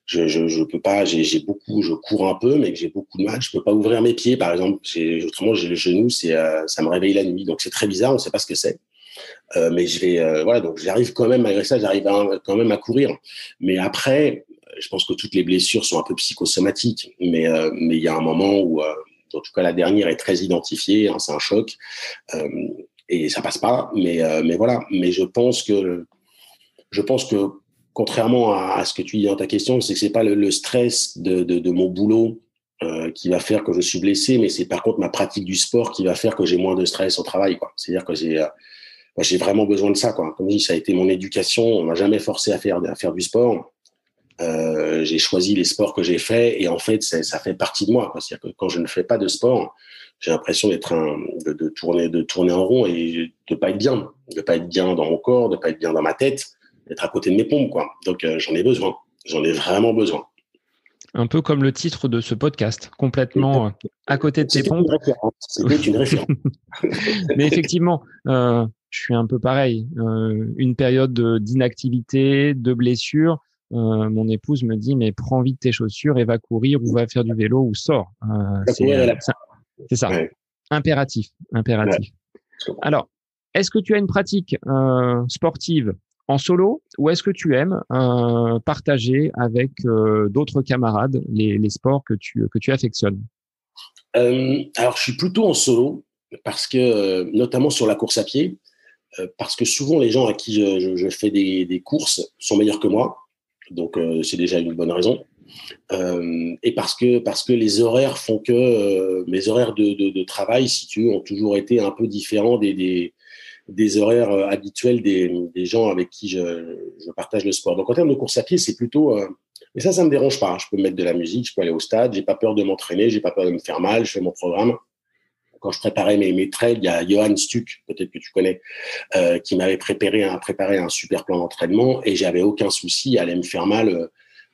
je, je, je peux pas, j'ai beaucoup, je cours un peu, mais j'ai beaucoup de mal. Je peux pas ouvrir mes pieds, par exemple. Autrement, j'ai le genou, c'est, euh, ça me réveille la nuit, donc c'est très bizarre. On sait pas ce que c'est. Euh, mais je vais, euh, voilà, donc j'arrive quand même malgré ça, j'arrive quand même à courir. Mais après, je pense que toutes les blessures sont un peu psychosomatiques, mais euh, mais il y a un moment où, euh, en tout cas la dernière est très identifiée, hein, c'est un choc et ça passe pas. Mais mais voilà, mais je pense que je pense que contrairement à, ce que tu dis dans ta question, c'est que c'est pas le, stress de, mon boulot euh, qui va faire que je suis blessé, mais c'est par contre ma pratique du sport qui va faire que j'ai moins de stress au travail. C'est-à-dire que j'ai euh, j'ai vraiment besoin de ça. Comme je dis, ça a été mon éducation. On m'a jamais forcé à faire, du sport. Euh, j'ai choisi les sports que j'ai faits et en fait, ça fait partie de moi. C'est-à-dire que quand je ne fais pas de sport, j'ai l'impression d'être de, tourner, de tourner en rond et de pas être bien, de pas être bien dans mon corps, de pas être bien dans ma tête être à côté de mes pompes, quoi. Donc, euh, j'en ai besoin. J'en ai vraiment besoin. un peu comme le titre de ce podcast, complètement à côté de tes pompes. C'était une référence. Mais effectivement, euh, je suis un peu pareil. Euh, une période d'inactivité, de blessure. Euh, mon épouse me dit mais prends vite tes chaussures et va courir ou va faire du vélo ou sors. c'est ça. Impératif, impératif. Alors, est-ce que tu as une pratique sportive en solo ou est-ce que tu aimes euh, partager avec euh, d'autres camarades les, sports que tu, que tu affectionnes? Euh, Alors, je suis plutôt en solo parce que, notamment sur la course à pied, parce que souvent les gens à qui je, fais des, courses sont meilleurs que moi. Donc, c'est déjà une bonne raison. et parce que, parce que les horaires font que mes horaires de, de, travail, si tu veux, ont toujours été un peu différents des des horaires euh, habituels des, gens avec qui je, je, partage le sport. Donc en termes de course à pied, c'est plutôt euh, et ça, ça me dérange pas. Je peux mettre de la musique, je peux aller au stade, j'ai pas peur de m'entraîner, j'ai pas peur de me faire mal, je fais mon programme. Quand je préparais mes, mes trails, il y a Johan Stuck, peut-être que tu connais, euh, qui m'avait préparé un, préparé un super plan d'entraînement et j'avais aucun souci à aller me faire mal euh,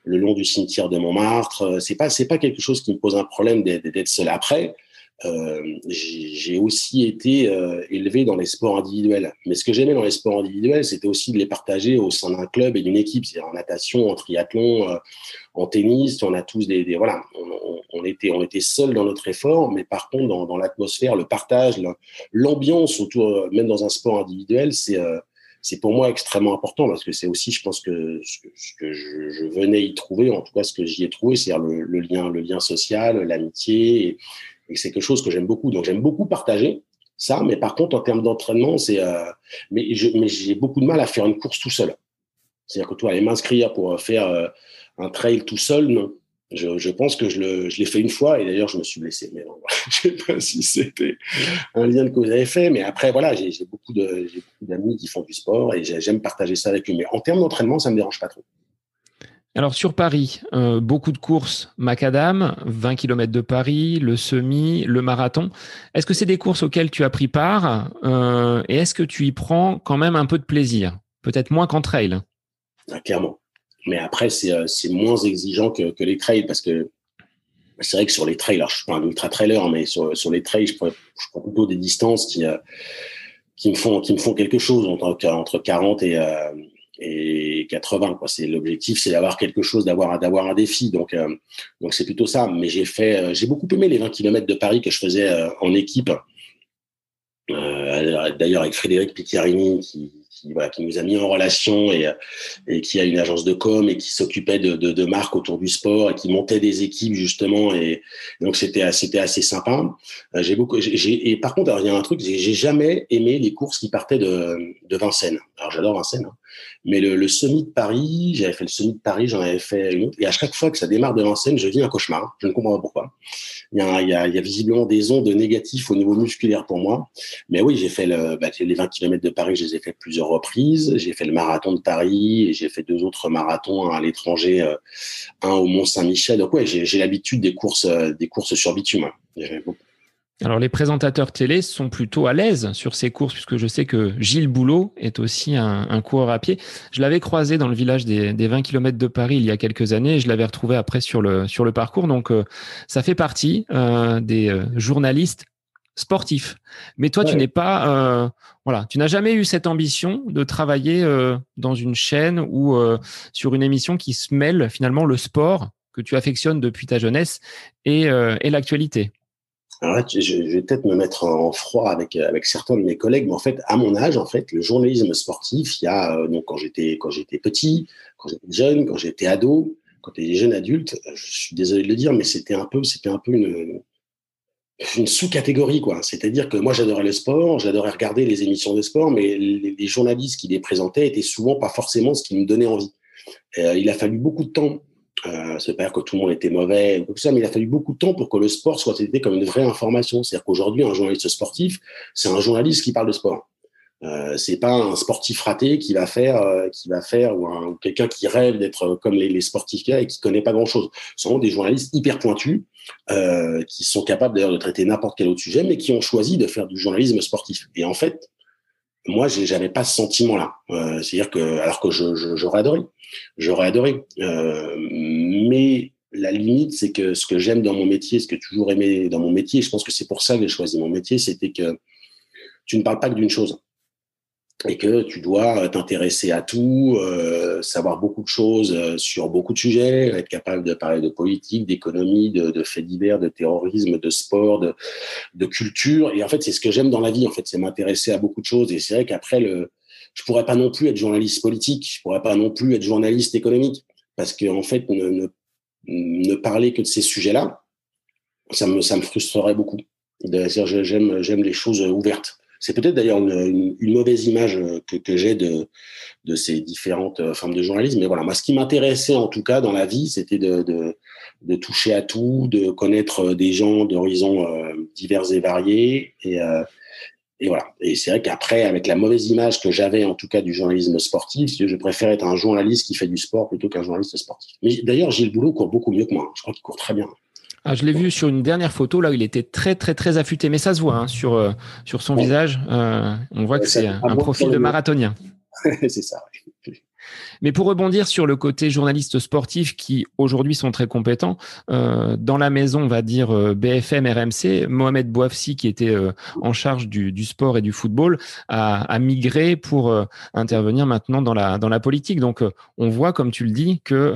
le long du cimetière de Montmartre. C'est pas, c'est pas quelque chose qui me pose un problème d'être seul après. Euh, j'ai aussi été euh, élevé dans les sports individuels. Mais ce que j'aimais dans les sports individuels, c'était aussi de les partager au sein d'un club et d'une équipe. C'est en natation, en triathlon, euh, en tennis. On a tous des, voilà, on, était on était seuls dans notre effort, mais par contre dans, l'atmosphère, le partage, l'ambiance autour, même dans un sport individuel, c'est c'est pour moi extrêmement important parce que c'est aussi, je pense que ce que, je, venais y trouver, en tout cas ce que j'y ai trouvé, c'est le, le, lien, le lien social, l'amitié, et, c'est quelque chose que j'aime beaucoup. Donc j'aime beaucoup partager ça, mais par contre en termes d'entraînement, c'est euh, mais j'ai beaucoup de mal à faire une course tout seul. C'est-à-dire que toi aller m'inscrire pour faire euh, un trail tout seul, non. Je, je pense que je le je l'ai fait une fois et d'ailleurs je me suis blessé. Mais non, je sais pas si c'était un lien que vous avez fait, mais après voilà, de j'ai beaucoup d'amis qui font du sport et j'aime partager ça avec eux. Mais en termes d'entraînement, ça me dérange pas trop. Alors sur Paris, euh, beaucoup de courses macadam, 20 km de Paris, le semi, le marathon. Est-ce que c'est des courses auxquelles tu as pris part euh, et est-ce que tu y prends quand même un peu de plaisir Peut-être moins qu'en trail? Ah, clairement. Mais après, c'est euh, moins exigeant que, les trails parce que c'est vrai que sur les trails, alors je suis pas un ultra trailer, mais sur, les trails, je prends, plutôt des distances qui, me font, qui me font quelque chose entre, entre 40 et, et 80 quoi c'est l'objectif c'est d'avoir quelque chose d'avoir d'avoir un défi donc euh, donc c'est plutôt ça mais j'ai fait euh, j'ai beaucoup aimé les 20 km de Paris que je faisais euh, en équipe euh, d'ailleurs avec Frédéric Picchiarini qui qui, voilà, qui nous a mis en relation et, et qui a une agence de com et qui s'occupait de, de, de marques autour du sport et qui montait des équipes justement et donc c'était c'était assez sympa. Euh, j'ai beaucoup j'ai et par contre alors, il y a un truc j'ai jamais aimé les courses qui partaient de, de Vincennes. Alors j'adore Vincennes, hein. Mais le, semi de Paris, j'avais fait le semi de Paris, j'en avais fait une autre et à chaque fois que ça démarre de Vincennes, je vis un cauchemar. Je ne comprends pas pourquoi. Il y a, visiblement des ondes négatives au niveau musculaire pour moi. Mais oui, j'ai fait le, bah, les 20 km de Paris, je les ai fait plusieurs reprises. J'ai fait le marathon de Paris et j'ai fait deux autres marathons, à l'étranger, euh, un au Mont Saint-Michel. Donc ouais, j'ai l'habitude des courses, euh, des courses sur bitume. Alors les présentateurs télé sont plutôt à l'aise sur ces courses puisque je sais que Gilles Boulot est aussi un, un coureur à pied. Je l'avais croisé dans le village des, des, 20 km de Paris il y a quelques années et je l'avais retrouvé après sur le, sur le parcours. Donc euh, ça fait partie euh, des euh, journalistes sportif. Mais toi, ouais. tu n'es pas, euh, voilà, tu n'as jamais eu cette ambition de travailler euh, dans une chaîne ou euh, sur une émission qui se mêle finalement le sport que tu affectionnes depuis ta jeunesse et, euh, et l'actualité? Alors là, je, vais peut-être me mettre en froid avec certains de mes collègues, mais en fait, à mon âge, en fait, le journalisme sportif, il y a euh, donc quand j'étais quand j'étais petit, quand j'étais jeune, quand j'étais ado, quand j'étais jeune adulte, je suis désolé de le dire, mais c'était un peu c'était un peu une sous-catégorie, quoi. C'est-à-dire que moi, j'adorais le sport, j'adorais regarder les émissions de sport, mais les, les, journalistes qui les présentaient étaient souvent pas forcément ce qui me donnait envie. Euh, il a fallu beaucoup de temps. Euh, c'est pas dire que tout le monde était mauvais, tout ça, mais il a fallu beaucoup de temps pour que le sport soit traité comme une vraie information. C'est-à-dire qu'aujourd'hui, un journaliste sportif, c'est un journaliste qui parle de sport. Euh, c'est pas un sportif raté qui va faire, euh, qui va faire ou, ou quelqu'un qui rêve d'être comme les, les sportifs et qui connaît pas grand chose. Ce sont des journalistes hyper pointus euh, qui sont capables d'ailleurs de traiter n'importe quel autre sujet, mais qui ont choisi de faire du journalisme sportif. Et en fait, moi, j'avais pas ce sentiment-là. Euh, C'est-à-dire que, alors que j'aurais adoré, j'aurais adoré, euh, mais la limite, c'est que ce que j'aime dans mon métier, ce que j'ai toujours aimé dans mon métier, je pense que c'est pour ça que j'ai choisi mon métier, c'était que tu ne parles pas que d'une chose et que tu dois t'intéresser à tout, euh, savoir beaucoup de choses euh, sur beaucoup de sujets, être capable de parler de politique, d'économie, de, de, faits divers, de terrorisme, de sport, de, de culture. Et en fait, c'est ce que j'aime dans la vie. En fait, c'est m'intéresser à beaucoup de choses. Et c'est vrai qu'après, le, je pourrais pas non plus être journaliste politique, je pourrais pas non plus être journaliste économique, parce que en fait, ne, ne, ne parler que de ces sujets-là, ça me, ça me frustrerait beaucoup. J'aime, j'aime les choses ouvertes. C'est peut-être d'ailleurs une, mauvaise image que, que j'ai de, ces différentes euh, formes de journalisme. Mais voilà, moi, ce qui m'intéressait en tout cas dans la vie, c'était de, toucher à tout, de connaître des gens d'horizons euh, divers et variés. Et, euh, voilà. Et c'est vrai qu'après, avec la mauvaise image que j'avais en tout cas du journalisme sportif, je préfère être un journaliste qui fait du sport plutôt qu'un journaliste sportif. Mais d'ailleurs, Gilles Boulot court beaucoup mieux que moi. Je crois qu'il court très bien. Ah, je l'ai vu sur une dernière photo là où il était très très très affûté, mais ça se voit hein, sur euh, sur son visage. Euh, on voit que c'est un profil de marathonien. c'est ça. Mais pour rebondir sur le côté journaliste sportif qui aujourd'hui sont très compétents, euh, dans la maison, on va dire euh, BFM, RMC, Mohamed Bouafsi, qui était euh, en charge du, sport et du football, a, a migré pour euh, intervenir maintenant dans la, dans la politique. Donc on voit, comme tu le dis, que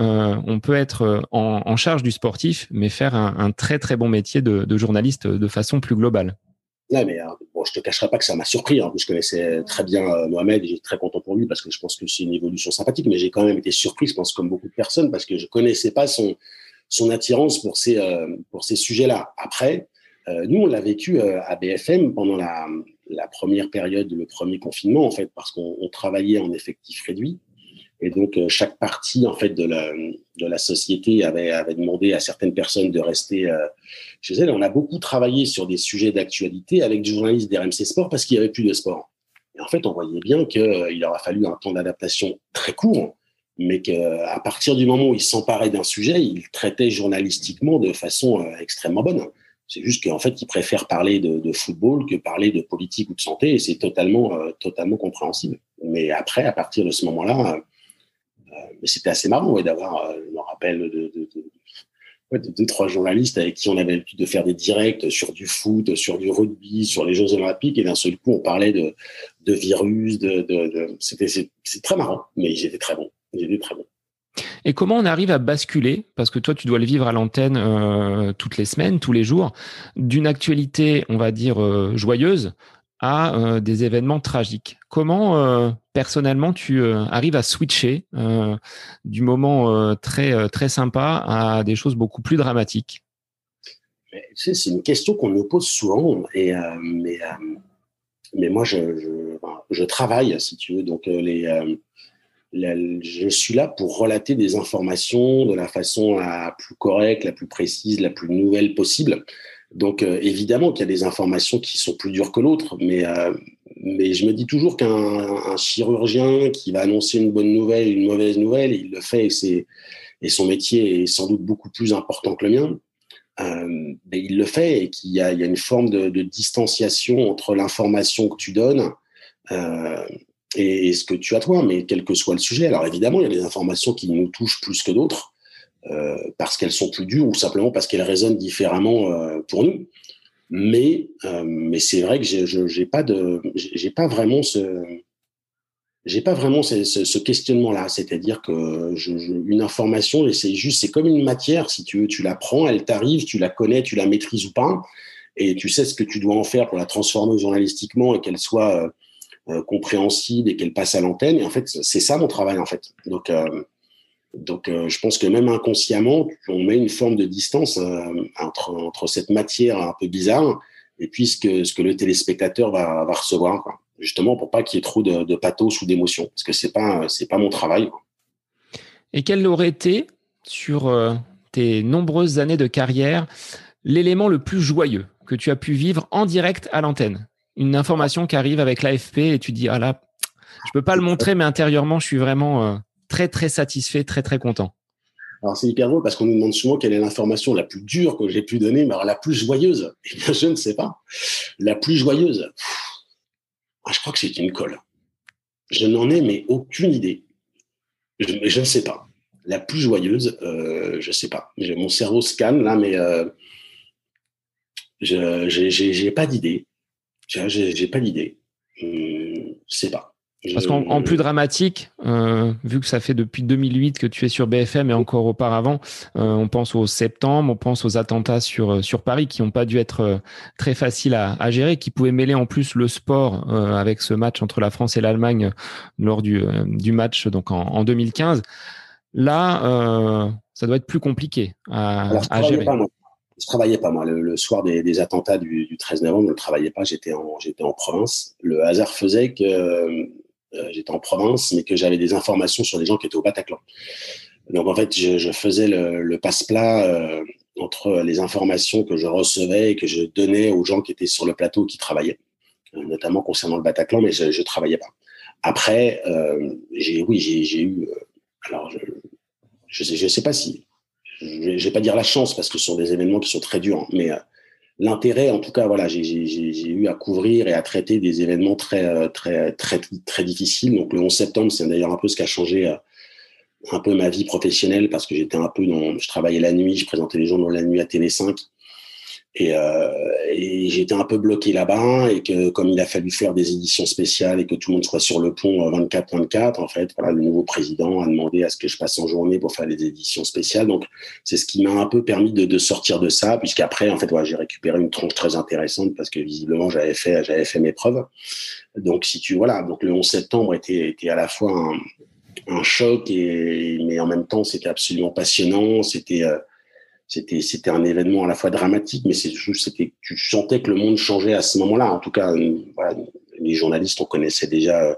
on peut être en, charge du sportif, mais faire un, très très bon métier de, de journaliste de façon plus globale. Bon, je te cacherai pas que ça m'a surpris. Hein, je connaissais très bien euh, Mohamed et j'étais très content pour lui parce que je pense que c'est une évolution sympathique. Mais j'ai quand même été surpris, je pense, comme beaucoup de personnes, parce que je connaissais pas son son attirance pour ces euh, ces sujets-là. Après, euh, nous, on l'a vécu à BFM pendant la la première période, le premier confinement, en fait, parce qu'on travaillait en effectif réduit. Et donc, euh, chaque partie en fait de la, de la société avait, avait demandé à certaines personnes de rester euh, chez elles. On a beaucoup travaillé sur des sujets d'actualité avec des journalistes d'RMC Sport parce qu'il n'y avait plus de sport. Et en fait, on voyait bien qu'il euh, aura fallu un temps d'adaptation très court, mais qu'à partir du moment où ils s'emparaient d'un sujet, ils traitaient journalistiquement de façon euh, extrêmement bonne. C'est juste qu'en fait, ils préfèrent parler de, de, football que parler de politique ou de santé, et c'est totalement, euh, totalement compréhensible. Mais après, à partir de ce moment-là, c'était assez marrant d'avoir, euh, je me rappelle, de, deux, trois journalistes avec qui on avait l'habitude de faire des directs sur du foot, sur du rugby, sur les Jeux Olympiques, et d'un seul coup, on parlait de, virus, c'était c'est très marrant, mais ils étaient très bons. Ils très bons. Et comment on arrive à basculer, parce que toi tu dois le vivre à l'antenne euh, toutes les semaines, tous les jours, d'une actualité, on va dire, euh, joyeuse à euh, des événements tragiques. Comment euh, personnellement tu euh, arrives à switcher du moment très très sympa à des choses beaucoup plus dramatiques? C'est une question qu'on me pose souvent, mais, moi je, travaille si tu veux, donc je suis là pour relater des informations de la façon la plus correcte, la plus précise, la plus nouvelle possible. Donc euh, évidemment qu'il y a des informations qui sont plus dures que l'autre, mais euh, mais je me dis toujours qu'un un chirurgien qui va annoncer une bonne nouvelle, une mauvaise nouvelle, il le fait et et son métier est sans doute beaucoup plus important que le mien. Euh, mais il le fait et qu'il y y a une forme de, de distanciation entre l'information que tu donnes euh, et, et, ce que tu as toi, mais quel que soit le sujet. Alors évidemment, il y a des informations qui nous touchent plus que d'autres. Euh, parce qu'elles sont plus dures ou simplement parce qu'elles résonnent différemment euh, pour nous. Mais, euh, mais c'est vrai que je n'ai pas, j'ai pas vraiment ce, j'ai pas vraiment ce, questionnement-là. C'est-à-dire que une information, c'est juste, c'est comme une matière. Si tu veux, tu la prends, elle t'arrive, tu la connais, tu la maîtrises ou pas, et tu sais ce que tu dois en faire pour la transformer journalistiquement et qu'elle soit compréhensible et qu'elle passe à l'antenne. Et en fait, c'est ça mon travail en fait. Donc donc, euh, je pense que même inconsciemment, on met une forme de distance euh, entre, cette matière un peu bizarre et puis ce que, le téléspectateur va, recevoir, justement pour pas qu'il y ait trop de, pathos ou d'émotions, parce que c'est pas pas mon travail. Et quel aurait été sur euh, tes nombreuses années de carrière l'élément le plus joyeux que tu as pu vivre en direct à l'antenne? Une information qui arrive avec l'AFP et tu dis ah là, je peux pas le montrer, mais intérieurement, je suis vraiment très très satisfait, très très content. Alors c'est hyper drôle parce qu'on nous demande souvent quelle est l'information la plus dure que j'ai pu donner, mais alors la plus joyeuse, eh je ne sais pas. La plus joyeuse, je crois que c'est une colle. Je n'en ai mais aucune idée. Je, ne sais pas. la plus joyeuse, euh, je sais pas. Mon cerveau scanne là, mais euh, je j'ai pas d'idée. J'ai pas d'idée. Hum, je sais pas. Parce qu'en plus dramatique, euh, vu que ça fait depuis 2008 que tu es sur BFM et encore auparavant, euh, on pense au septembre, on pense aux attentats sur euh, sur Paris qui n'ont pas dû être très faciles à, à, gérer, qui pouvaient mêler en plus le sport avec ce match entre la France et l'Allemagne lors du, du match donc en, en 2015. Là, ça doit être plus compliqué à, à gérer. Pas, je travaillais pas moi le, soir des, des attentats du, du, 13 novembre, je ne travaillais pas, j'étais en j'étais en province. Le hasard faisait que j'étais en province, mais que j'avais des informations sur des gens qui étaient au Bataclan. Donc en fait, je, faisais le, passe-plat euh, entre les informations que je recevais et que je donnais aux gens qui étaient sur le plateau qui travaillaient, euh, notamment concernant le Bataclan, mais je ne travaillais pas. Après, euh, j'ai, oui, j'ai, eu. alors, je ne sais, sais pas si. Je ne vais pas dire la chance parce que ce sont des événements qui sont très durs, mais l'intérêt, en tout cas, voilà, j'ai eu à couvrir et à traiter des événements très, euh, très, très, très difficiles. Donc, le 11 septembre, c'est d'ailleurs un peu ce qui a changé euh, un peu ma vie professionnelle parce que j'étais un peu dans, je travaillais la nuit, je présentais les journaux la nuit à TV5 et, euh, et j'étais un peu bloqué là-bas et que comme il a fallu faire des éditions spéciales et que tout le monde soit sur le pont 24-24, euh, en fait, voilà, le nouveau président a demandé à ce que je passe en journée pour faire des éditions spéciales. Donc, c'est ce qui m'a un peu permis de, de, sortir de ça, puisqu'après, en fait, voilà, j'ai récupéré une tronche très intéressante parce que visiblement, j'avais fait, j'avais fait mes preuves. Donc, si tu, voilà, donc le 11 septembre était, était à la fois un, un choc et, mais en même temps, c'était absolument passionnant. C'était, euh, c'était c'était un événement à la fois dramatique, mais c'est c'était tu sentais que le monde changeait à ce moment-là. En tout cas, euh, les journalistes, on connaissait déjà euh,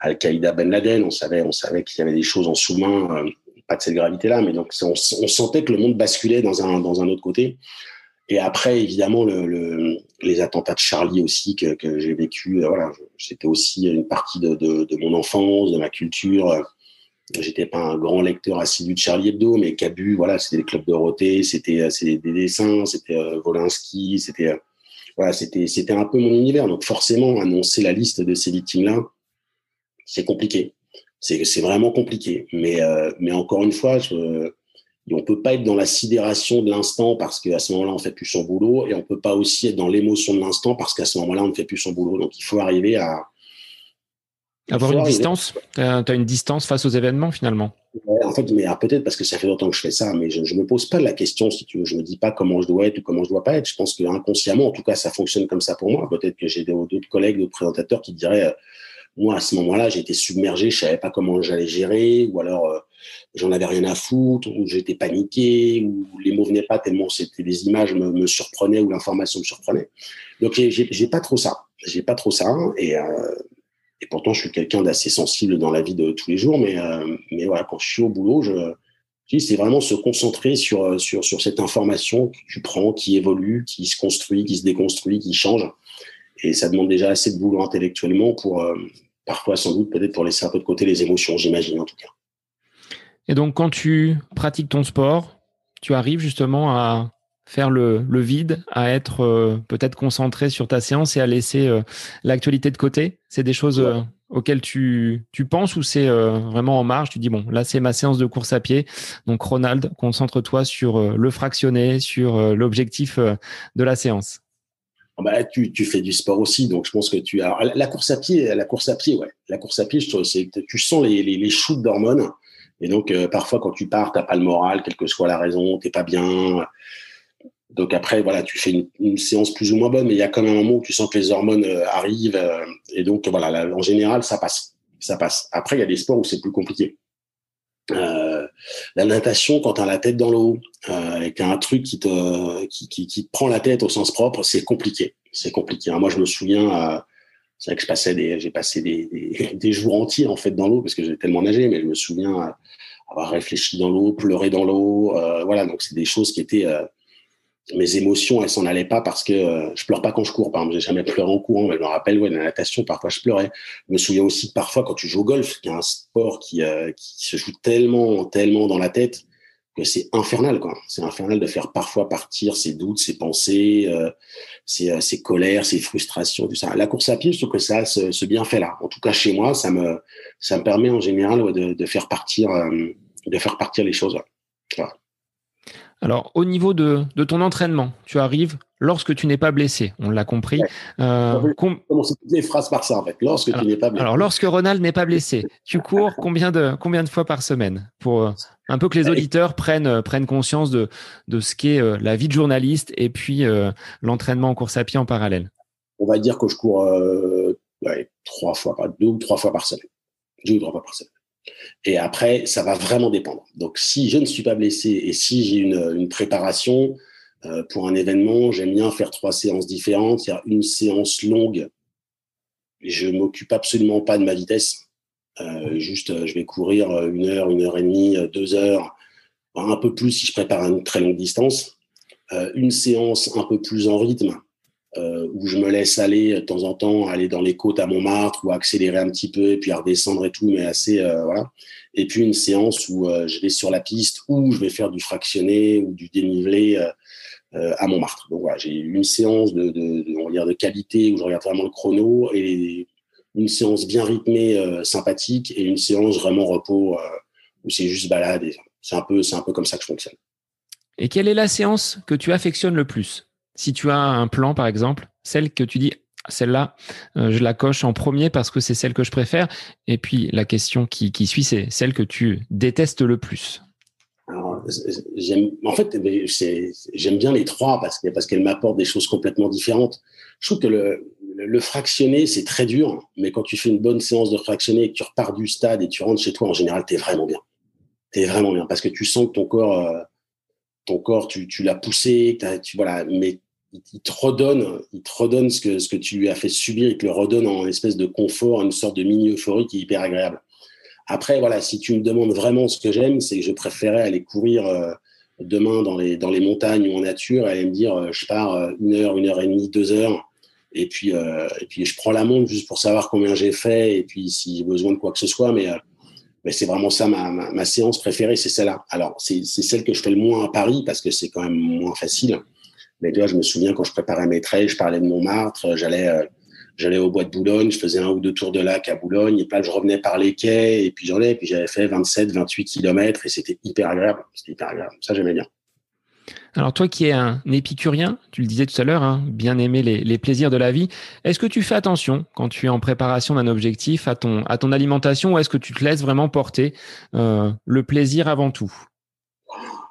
Al-Qaïda, Ben Laden, on savait on savait qu'il y avait des choses en sous-main, euh, pas de cette gravité-là, mais donc on, sentait que le monde basculait dans un dans un autre côté. Et après, évidemment, le, le, les attentats de Charlie aussi que, que j'ai vécu, voilà, c'était aussi une partie de, de, mon enfance, de ma culture J'étais pas un grand lecteur assidu de Charlie Hebdo, mais Cabu, voilà, c'était les clubs Dorothée, c'était euh, des dessins, c'était euh, Volinsky, c'était euh, voilà, c'était c'était un peu mon univers. Donc forcément, annoncer la liste de ces victimes-là, c'est compliqué. C'est c'est vraiment compliqué. Mais euh, mais encore une fois, je, on peut pas être dans la sidération de l'instant parce qu'à ce moment-là, on fait plus son boulot, et on peut pas aussi être dans l'émotion de l'instant parce qu'à ce moment-là, on ne fait plus son boulot. Donc il faut arriver à avoir une distance Tu as, une distance face aux événements finalement En fait, mais peut-être parce que ça fait longtemps que je fais ça, mais je ne me pose pas la question, si tu veux. Je ne me dis pas comment je dois être ou comment je dois pas être. Je pense que inconsciemment, en tout cas, ça fonctionne comme ça pour moi. Peut-être que j'ai d'autres collègues, d'autres présentateurs qui diraient, euh, moi, à ce moment-là, été submergé, je savais pas comment j'allais gérer, ou alors euh, j'en avais rien à foutre, ou j'étais paniqué, ou les mots venaient pas tellement c'était les images me, me surprenaient ou l'information me surprenait. Donc, j'ai pas trop ça. J'ai pas trop ça. Et, euh, et pourtant, je suis quelqu'un d'assez sensible dans la vie de tous les jours, mais, euh, mais voilà, quand je suis au boulot, je, c'est vraiment se concentrer sur, euh, sur, sur cette information que tu prends, qui évolue, qui se construit, qui se déconstruit, qui change. Et ça demande déjà assez de boulot intellectuellement pour, euh, parfois sans doute, peut-être pour laisser un peu de côté les émotions, j'imagine en tout cas. Et donc, quand tu pratiques ton sport, tu arrives justement à faire le, le vide, à être euh, peut-être concentré sur ta séance et à laisser euh, l'actualité de côté. C'est des choses euh, auxquelles tu, tu penses ou c'est vraiment en marge? Tu dis, bon, là, c'est ma séance de course à pied. Donc, Ronald, concentre-toi sur le fractionné, sur l'objectif de la séance. Ah bah, tu, tu, fais du sport aussi, donc je pense que tu as la course à pied, la course à pied, ouais, la course à pied, je trouve, c'est tu sens les, les, les shoots d'hormones, et donc parfois quand tu pars, t'as pas le moral, quelle que soit la raison, t'es pas bien, donc après, voilà, tu fais une, séance plus ou moins bonne, mais il y a quand même un moment où tu sens que les hormones euh, arrivent. Euh, et donc, voilà, en général, ça passe. Ça passe. Après, il y a des sports où c'est plus compliqué. Euh, la natation, quand tu as la tête dans l'eau euh, et qu'il y a un truc qui te, qui, qui, qui, te prend la tête au sens propre, c'est compliqué. C'est compliqué. moi, je me souviens, c'est vrai que je passais des, j'ai passé des, des, des, jours entiers en fait dans l'eau parce que j'ai tellement nagé, mais je me souviens avoir réfléchi dans l'eau, pleurer dans l'eau. voilà, donc c'est des choses qui étaient mes émotions, elles s'en allaient pas parce que euh, je pleure pas quand je cours. Par exemple, j'ai jamais pleuré en courant. Mais je me rappelle, ouais, la natation, parfois je pleurais. Je me souviens aussi parfois, quand tu joues au golf, qui est un sport qui, euh, qui se joue tellement, tellement dans la tête que c'est infernal, quoi. C'est infernal de faire parfois partir ses doutes, ses pensées, euh, ses, euh, ses, colères, ses frustrations, tout ça. La course à pied, je trouve que ça a ce, bienfait-là. En tout cas, chez moi, ça me, ça me permet en général de, de faire partir de faire partir les choses. Alors, au niveau de, ton entraînement, tu arrives lorsque tu n'es pas blessé, on l'a compris. Euh, Commencer toutes les phrases par ça, en fait. Lorsque alors, tu n'es pas blessé? Alors, lorsque Ronald n'est pas blessé, tu cours combien de, combien de fois par semaine? Pour euh, un peu que les auditeurs prennent, euh, prennent conscience de, de ce qu'est euh, la vie de journaliste et puis l'entraînement en course à pied en parallèle On va dire que je cours trois fois, deux ou trois fois par semaine. Deux ou trois fois par semaine. Et après, ça va vraiment dépendre. Donc, si je ne suis pas blessé et si j'ai une, une, préparation euh, pour un événement, j'aime bien faire trois séances différentes. A une séance longue. Je m'occupe absolument pas de ma vitesse. Euh, juste, euh, je vais courir une heure, une heure et demie, deux heures, un peu plus si je prépare une très longue distance. Euh, une séance un peu plus en rythme euh, où je me laisse aller de temps en temps, aller dans les côtes à Montmartre ou accélérer un petit peu et puis redescendre et tout, mais assez euh, voilà. Et puis une séance où euh, je vais sur la piste ou je vais faire du fractionné ou du dénivelé à Montmartre. Donc voilà, j'ai une séance de, de, de, qualité où je regarde vraiment le chrono et une séance bien rythmée, sympathique et une séance vraiment repos où c'est juste balade. C'est un c'est un peu comme ça que je fonctionne. Et quelle est la séance que tu affectionnes le plus? Si tu as un plan, par exemple, celle que tu dis, celle-là, euh, je la coche en premier parce que c'est celle que je préfère. Et puis la question qui, suit, c'est celle que tu détestes le plus. en fait, j'aime bien les trois parce, qu'elles m'apportent des choses complètement différentes. Je trouve que le, fractionné, c'est très dur, mais quand tu fais une bonne séance de fractionné et que tu repars du stade et tu rentres chez toi, en général, tu es vraiment bien. Tu es vraiment bien parce que tu sens que ton corps, euh, ton corps, tu, tu l'as poussé, tu, voilà, mais il te redonne, il te redonne ce que, ce que tu lui as fait subir, il te le redonne en espèce de confort, une sorte de mini-euphorie qui est hyper agréable. Après, voilà, si tu me demandes vraiment ce que j'aime, c'est que je préférais aller courir euh, demain dans les, dans les montagnes ou en nature et aller me dire, euh, je pars euh, une heure, une heure et demie, deux heures, et puis, et puis je prends la montre juste pour savoir combien j'ai fait, et puis si j'ai besoin de quoi que ce soit, mais, mais c'est vraiment ça ma, ma, ma séance préférée, c'est celle-là. Alors, c'est celle que je fais le moins à Paris parce que c'est quand même moins facile. Mais tu vois, je me souviens quand je préparais mes trails, je parlais de Montmartre, euh, j'allais euh, j'allais au bois de Boulogne, je faisais un ou deux tours de lac à Boulogne, et puis là, je revenais par les quais, et puis j'en ai, et puis j'avais fait 27, 28 kilomètres, et c'était hyper agréable. C'était hyper agréable. Ça, j'aimais bien. Alors toi qui es un épicurien, tu le disais tout à l'heure, hein, bien aimer les, les, plaisirs de la vie, est-ce que tu fais attention quand tu es en préparation d'un objectif à ton, à ton alimentation ou est-ce que tu te laisses vraiment porter euh, le plaisir avant tout?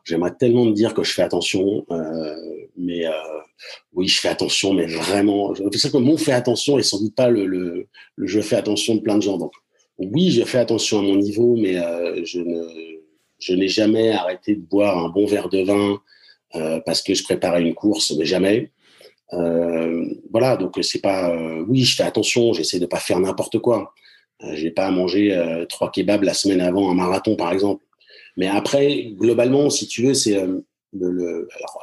J'aimerais tellement me dire que je fais attention, euh, mais euh, oui, je fais attention, mais vraiment. C'est ça que mon fait attention et sans doute pas le, je fais attention de plein de gens. Donc oui, je fais attention à mon niveau, mais euh, je ne je n'ai jamais arrêté de boire un bon verre de vin euh, parce que je préparais une course, mais jamais. Voilà, donc c'est pas. Oui, je fais attention, j'essaie de pas faire n'importe quoi. Euh, j'ai pas à manger trois kebabs la semaine avant un marathon, par exemple. Mais après, globalement, si tu veux, c'est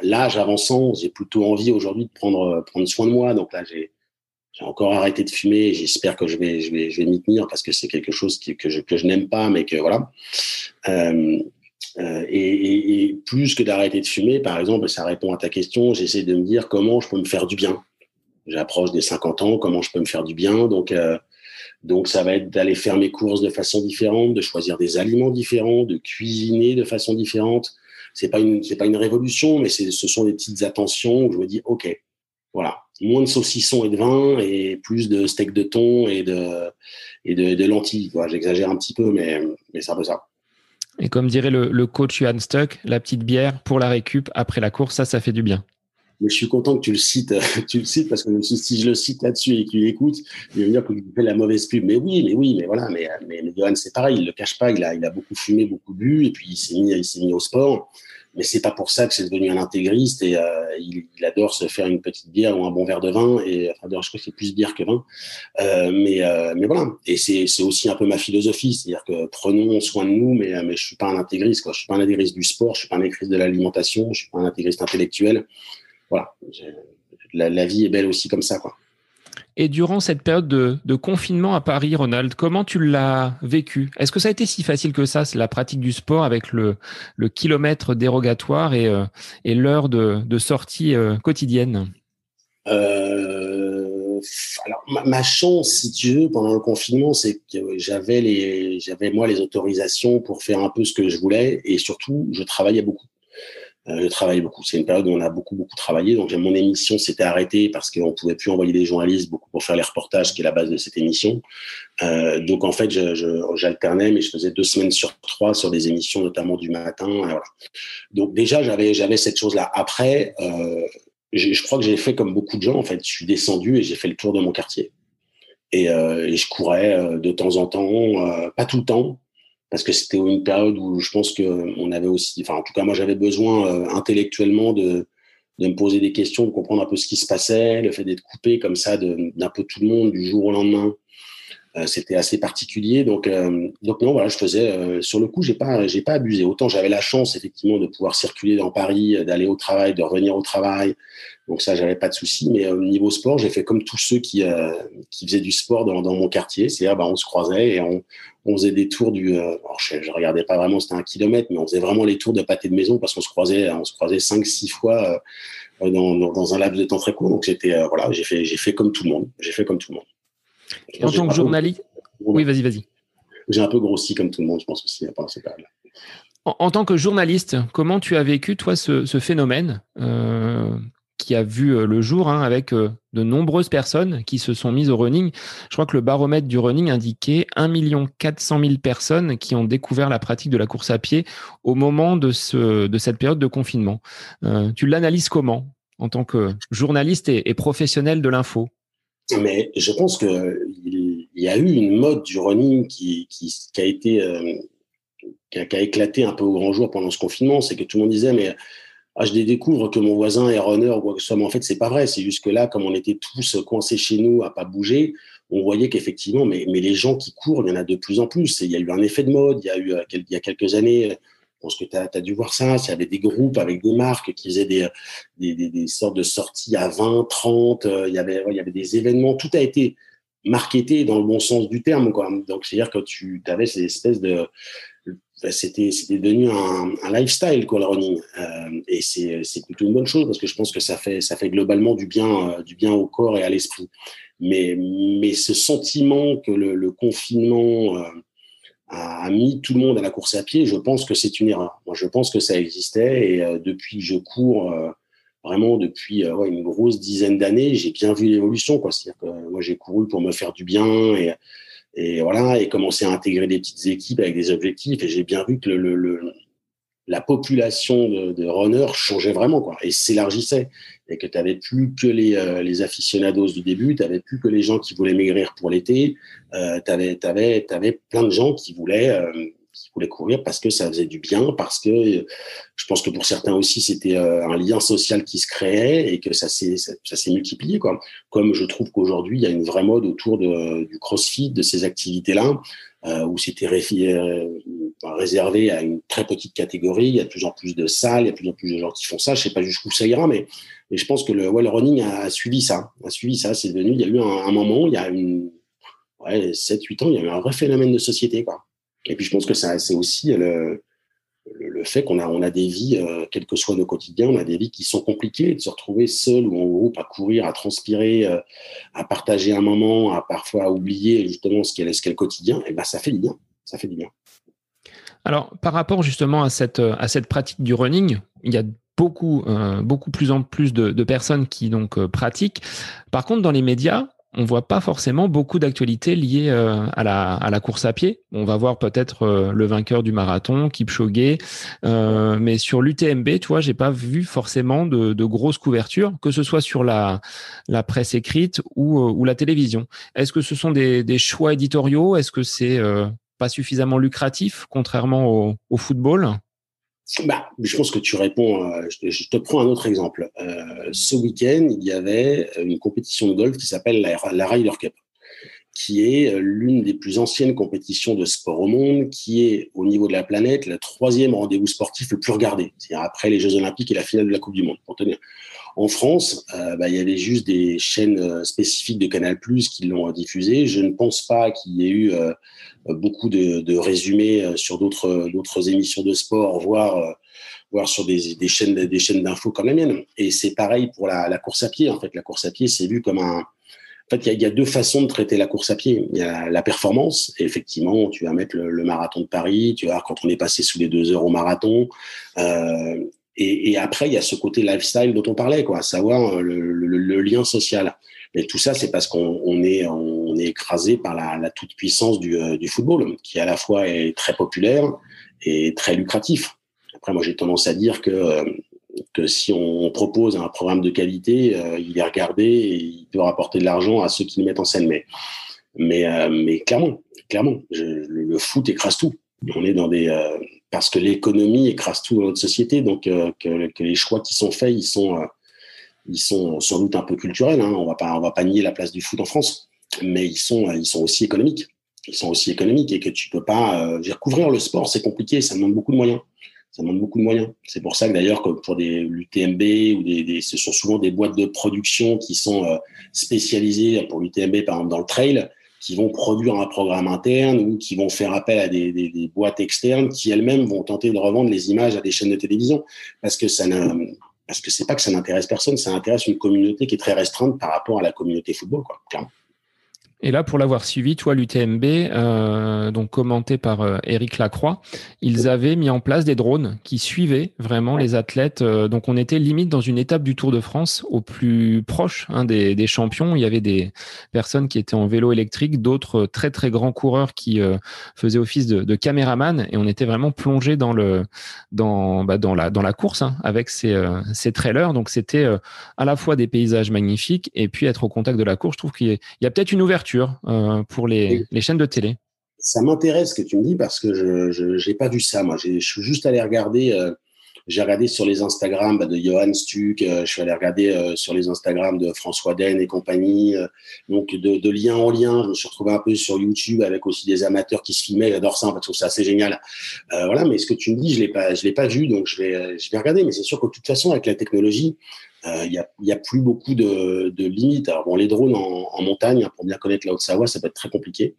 l'âge avançant, j'ai plutôt envie aujourd'hui de prendre, euh, prendre soin de moi. Donc là, j'ai, encore arrêté de fumer. J'espère que je vais, je vais, je vais m'y tenir parce que c'est quelque chose qui, que je, que je n'aime pas, mais que voilà. Euh, euh, et, plus que d'arrêter de fumer, par exemple, ça répond à ta question. J'essaie de me dire comment je peux me faire du bien. J'approche des 50 ans, comment je peux me faire du bien? Donc, donc, ça va être d'aller faire mes courses de façon différente, de choisir des aliments différents, de cuisiner de façon différente. C'est pas une, c'est pas une révolution, mais c'est, ce sont des petites attentions où je me dis, OK, voilà, moins de saucissons et de vin et plus de steak de thon et de, et de, lentilles. Voilà, j'exagère un petit peu, mais, mais c'est un peu ça. Et comme dirait le, le coach Johan Stuck, la petite bière pour la récup après la course, ça, ça fait du bien mais je suis content que tu le cites, tu le cites parce que si je le cite là-dessus et qu'il écoute, il va me dire que tu fais la mauvaise pub. Mais oui, mais oui, mais voilà, mais, mais, mais Johan, c'est pareil, il le cache pas, il a, il a beaucoup fumé, beaucoup bu, et puis il s'est mis, mis au sport. Mais c'est pas pour ça que c'est devenu un intégriste et euh, il, adore se faire une petite bière ou un bon verre de vin. Et enfin, je crois que c'est plus bière que vin. Euh, mais, euh, mais voilà. Et c'est, c'est aussi un peu ma philosophie, c'est-à-dire que prenons soin de nous, mais, mais je suis pas un intégriste. Quoi. Je suis pas un intégriste du sport, je suis pas un intégriste de l'alimentation, je suis pas un intégriste intellectuel voilà, la, la, vie est belle aussi comme ça, quoi. Et durant cette période de, de confinement à Paris, Ronald, comment tu l'as vécu? Est-ce que ça a été si facile que ça, la pratique du sport avec le, le kilomètre dérogatoire et, euh, et l'heure de, de, sortie euh, quotidienne? Euh, alors ma, chance, si tu veux, pendant le confinement, c'est que j'avais les, j'avais moi les autorisations pour faire un peu ce que je voulais, et surtout, je travaillais beaucoup. Euh, je travaille beaucoup. C'est une période où on a beaucoup, beaucoup travaillé. Donc, mon émission s'était arrêtée parce qu'on ne pouvait plus envoyer des journalistes beaucoup pour faire les reportages, qui est la base de cette émission. Euh, donc, en fait, j'alternais, je, mais je faisais deux semaines sur trois sur des émissions, notamment du matin. Donc, déjà, j'avais, cette chose-là. Après, euh, je, je, crois que j'ai fait comme beaucoup de gens. En fait, je suis descendu et j'ai fait le tour de mon quartier. Et, euh, et je courais euh, de temps en temps, euh, pas tout le temps, parce que c'était une période où je pense qu'on avait aussi, enfin en tout cas moi j'avais besoin euh, intellectuellement de, de me poser des questions, de comprendre un peu ce qui se passait, le fait d'être coupé comme ça d'un peu tout le monde du jour au lendemain. Euh, c'était assez particulier. Donc, euh, donc non, voilà, je faisais sur le coup, j'ai pas, j'ai pas abusé. Autant j'avais la chance effectivement de pouvoir circuler dans Paris, d'aller au travail, de revenir au travail. Donc ça, j'avais pas de souci. Mais au niveau sport, j'ai fait comme tous ceux qui qui faisaient du sport dans, dans mon quartier. C'est-à-dire, bah, on se croisait et on, on faisait des tours du. alors je, je regardais pas vraiment, c'était un kilomètre, mais on faisait vraiment les tours de pâté de maison parce qu'on se croisait, on se croisait cinq, six fois. Dans, dans, dans, un laps de temps très court. Donc c'était voilà, j'ai fait j'ai fait comme tout le monde. J'ai fait comme tout le monde. En tant que journaliste Oui, vas-y, vas-y. J'ai un peu grossi comme tout le monde, je pense aussi, pendant en, en, tant que journaliste, comment tu as vécu, toi, ce, ce phénomène? Euh, qui a vu euh, le jour hein, avec euh, de nombreuses personnes qui se sont mises au running Je crois que le baromètre du running indiquait 1 400 000 personnes qui ont découvert la pratique de la course à pied au moment de, ce, de cette période de confinement. Euh, tu l'analyses comment en tant que journaliste et, professionnel de l'info? Mais je pense qu'il y a eu une mode du running qui, qui, a été qui, a, éclaté un peu au grand jour pendant ce confinement. C'est que tout le monde disait, mais ah, je découvre que mon voisin est runner ou quoi que ce soit. Mais en fait, c'est pas vrai. C'est juste que là, comme on était tous coincés chez nous à pas bouger, on voyait qu'effectivement, mais, les gens qui courent, il y en a de plus en plus. il y a eu un effet de mode. Il y a eu euh, il y a quelques années je pense que tu as, dû voir ça. Il y avait des groupes avec des marques qui faisaient des, des sortes de sorties à 20, 30. Euh, il, y avait, il y avait des événements. Tout a été marketé dans le bon sens du terme. Quoi. Donc, c'est-à-dire que tu avais ces espèces de. C'était, c'était devenu un, lifestyle, quoi, le running. Euh, et c'est, c'est plutôt une bonne chose parce que je pense que ça fait, ça fait globalement du bien, euh, du bien au corps et à l'esprit. Mais, mais ce sentiment que le, confinement. Euh, a, mis tout le monde à la course à pied, je pense que c'est une erreur. Moi, je pense que ça existait et depuis que je cours, vraiment depuis une grosse dizaine d'années, j'ai bien vu l'évolution. Quoi. C'est-à-dire que moi, j'ai couru pour me faire du bien et voilà, et commencer à intégrer des petites équipes avec des objectifs. Et j'ai bien vu que le, le, la population de, de runners changeait vraiment quoi, et s'élargissait. Et que tu n'avais plus que les, euh, les aficionados du début, tu n'avais plus que les gens qui voulaient maigrir pour l'été, euh, tu avais, avais, avais, plein de gens qui voulaient, euh, qui voulaient courir parce que ça faisait du bien, parce que euh, je pense que pour certains aussi, c'était euh, un lien social qui se créait et que ça s'est ça, ça multiplié. Quoi. Comme je trouve qu'aujourd'hui, il y a une vraie mode autour de, du crossfit, de ces activités-là, euh, où c'était réservé à une très petite catégorie. Il y a de plus en plus de salles, il y a de plus en plus de gens qui font ça. Je sais pas jusqu'où ça ira, mais, mais je pense que le, ouais, le running a, suivi ça. A suivi ça. C'est devenu. Il y a eu un, un moment, il y a une ouais, 7-8 ans, il y a eu un vrai phénomène de société. Quoi. Et puis je pense que c'est aussi le, le, fait qu'on a, on a des vies, euh, quel que soit nos quotidiens, on a des vies qui sont compliquées, de se retrouver seul ou en groupe à courir, à transpirer, euh, à partager un moment, à parfois oublier justement ce qu'est ce qu le quotidien, et ben ça fait du bien, ça fait du bien. Alors par rapport justement à cette, à cette pratique du running, il y a beaucoup, euh, beaucoup plus en plus de, de personnes qui donc euh, pratiquent. Par contre, dans les médias, on voit pas forcément beaucoup d'actualités liées euh, à, la, course à pied. On va voir peut-être euh, le vainqueur du marathon, Kipchoge, euh, mais sur l'UTMB, tu vois, j'ai pas vu forcément de, grosses couvertures, que ce soit sur la, presse écrite ou, euh, ou la télévision. Est-ce que ce sont des, choix éditoriaux? Est-ce que c'est pas suffisamment lucratif, contrairement au football? Bah, je pense que tu réponds. Euh, je, te prends un autre exemple. Euh, ce week-end, il y avait une compétition de golf qui s'appelle la, la, Cup, qui est l'une des plus anciennes compétitions de sport au monde, qui est au niveau de la planète le troisième rendez-vous sportif le plus regardé, c'est-à-dire après les Jeux Olympiques et la finale de la Coupe du Monde. Pour tenir. En France, euh, bah, il y avait juste des chaînes euh, spécifiques de Canal+ qui l'ont diffusé. Je ne pense pas qu'il y ait eu euh, beaucoup de, résumés euh, sur d'autres émissions de sport, voire euh, sur des, chaînes d'infos comme la mienne. Et c'est pareil pour la, course à pied. En fait, la course à pied, c'est vu comme un En fait, il y, a deux façons de traiter la course à pied. Il y a la performance. Et effectivement, tu vas mettre le, marathon de Paris. Tu vas voir quand on est passé sous les deux heures au marathon. Euh, et, après, il y a ce côté lifestyle dont on parlait, quoi, à savoir le, lien social. Et tout ça, c'est parce qu'on est, on est écrasé par la, toute puissance du, du, football, qui à la fois est très populaire et très lucratif. Après, moi, j'ai tendance à dire que que si on propose un programme de qualité, euh, il est regardé et il peut rapporter de l'argent à ceux qui le mettent en scène. Mais, mais, euh, clairement, clairement, le, foot écrase tout. On est dans des euh, parce que l'économie écrase tout dans notre société, donc que, les choix qui sont faits, ils sont ils sont sans doute un peu culturels. Hein. On va pas on va pas nier la place du foot en France, mais ils sont ils sont aussi économiques. Ils sont aussi économiques et que tu peux pas dire couvrir le sport, c'est compliqué, ça demande beaucoup de moyens ça demande beaucoup de moyens. C'est pour ça que d'ailleurs, pour des l'UTMB ou des, des, ce sont souvent des boîtes de production qui sont euh, spécialisées pour l'UTMB, par exemple dans le trail, qui vont produire un programme interne ou qui vont faire appel à des, des, des boîtes externes qui elles-mêmes vont tenter de revendre les images à des chaînes de télévision parce que ça parce que c'est pas que ça n'intéresse personne, ça intéresse une communauté qui est très restreinte par rapport à la communauté football, quoi, clairement. Et là, pour l'avoir suivi, toi, l'UTMB, euh, donc commenté par euh, Eric Lacroix, ils avaient mis en place des drones qui suivaient vraiment les athlètes. Euh, donc, on était limite dans une étape du Tour de France au plus proche hein, des, des, champions. Il y avait des personnes qui étaient en vélo électrique, d'autres très très grands coureurs qui euh, faisaient office de, de caméraman, et on était vraiment plongé dans le dans bah, dans la dans la course hein, avec ces ces trailers. Donc, c'était à la fois des paysages magnifiques et puis être au contact de la course. Je trouve qu'il y a peut-être une ouverture euh, pour les, chaînes de télé Ça m'intéresse ce que tu me dis parce que je n'ai pas vu ça. Moi, je suis juste allé regarder. Euh, j'ai regardé sur les Instagram bah, de Johan Stuck, euh, je suis allé regarder sur les Instagram de François Den et compagnie. donc, de, lien en lien, je me suis retrouvé un peu sur YouTube avec aussi des amateurs qui se filmaient. J'adore ça, en fait, je trouve ça assez génial. voilà, mais ce que tu me dis, je ne l'ai pas vu, donc je vais, je vais regarder. Mais c'est sûr que de toute façon, avec la technologie, euh, il n'y a, a, plus beaucoup de, de, limites. Alors bon, les drones en, montagne, hein, pour bien connaître la Haute-Savoie, ça peut être très compliqué.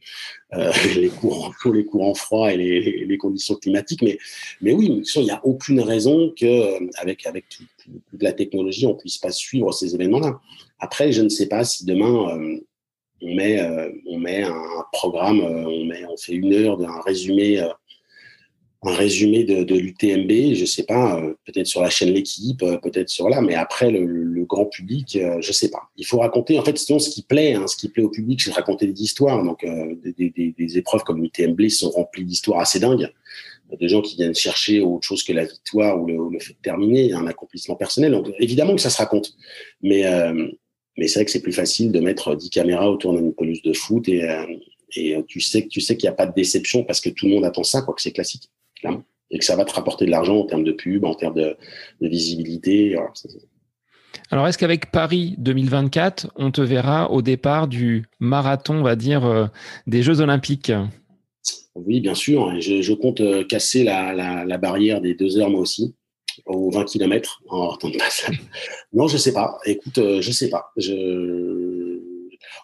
Euh, les courants les courants froids et les, les, conditions climatiques. Mais, mais oui, il n'y a aucune raison que euh, avec avec toute, la technologie, on puisse pas suivre ces événements-là. Après, je ne sais pas si demain euh, on met on met un programme, on met on fait une heure d'un résumé un résumé de, de l'UTMB, je sais pas, euh, peut-être sur la chaîne L'équipe, euh, peut-être sur là, mais après le, le grand public, euh, je sais pas. Il faut raconter, en fait, sinon ce qui plaît, hein, ce qui plaît au public, c'est de raconter des histoires. Donc des, des, des, épreuves comme l'UTMB sont remplies d'histoires assez dingues, de gens qui viennent chercher autre chose que la victoire ou le, le fait de terminer, un accomplissement personnel. Donc évidemment que ça se raconte, mais mais c'est vrai que c'est plus facile de mettre 10 caméras autour d'une pelouse de foot et et tu sais que tu sais qu'il n'y a pas de déception parce que tout le monde attend ça, quoi que c'est classique et que ça va te rapporter de l'argent en termes de pub, en termes de, visibilité. Alors, est-ce qu'avec Paris 2024, on te verra au départ du marathon, on va dire, euh, des Jeux Olympiques? Oui, bien sûr. Je, compte euh, casser la, barrière des deux heures, moi aussi, aux 20 km en temps de passage. non, je sais pas. Écoute, euh, je sais pas.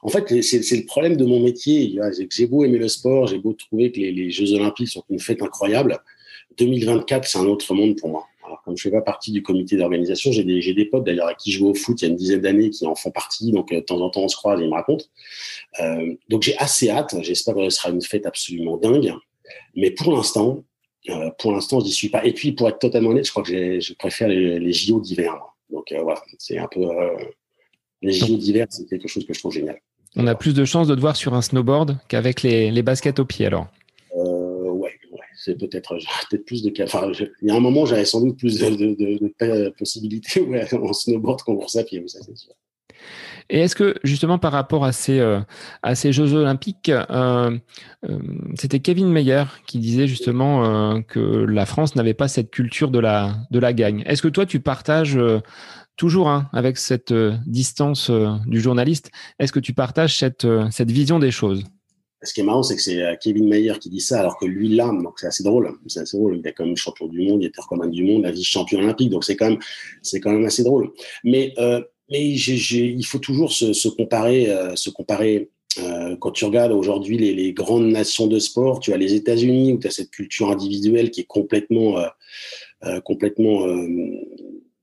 En fait, c'est le problème de mon métier. J'ai beau aimer le sport, j'ai beau trouver que les, les Jeux Olympiques sont une fête incroyable. 2024, c'est un autre monde pour moi. Alors, comme je fais pas partie du comité d'organisation, j'ai des, des potes d'ailleurs à qui je joue au foot il y a une dizaine d'années qui en font partie. Donc, euh, de temps en temps, on se croise et ils me racontent. Euh, donc, j'ai assez hâte. J'espère que ce sera une fête absolument dingue. Mais pour l'instant, euh, pour l'instant, je n'y suis pas. Et puis, pour être totalement honnête, je crois que je préfère les, les JO d'hiver. Donc, euh, voilà, c'est un peu. Euh, les JO d'hiver, c'est quelque chose que je trouve génial. On a plus de chances de te voir sur un snowboard qu'avec les, les baskets au pied, alors c'est peut-être peut-être plus de enfin, il y a un moment j'avais sans doute plus de, de, possibilités ouais, en snowboard qu'en course à pied ça c'est sûr et est-ce que justement par rapport à ces, euh, à ces Jeux olympiques, euh, euh, c'était Kevin Meyer qui disait justement que la France n'avait pas cette culture de la, de la gagne. Est-ce que toi tu partages toujours hein, avec cette distance du journaliste, est-ce que tu partages cette, cette vision des choses? Ce qui est marrant, c'est que c'est euh, Kevin Mayer qui dit ça, alors que lui l'âme, donc c'est assez drôle. C'est assez drôle. Il est quand même champion du monde, il était recommandé du monde, la vice-champion olympique, donc c'est quand même, quand même assez drôle. Mais, euh, mais il faut toujours se, comparer, euh, se comparer. Euh, quand tu regardes aujourd'hui les, les, grandes nations de sport, tu as les États-Unis où tu as cette culture individuelle qui est complètement, euh, complètement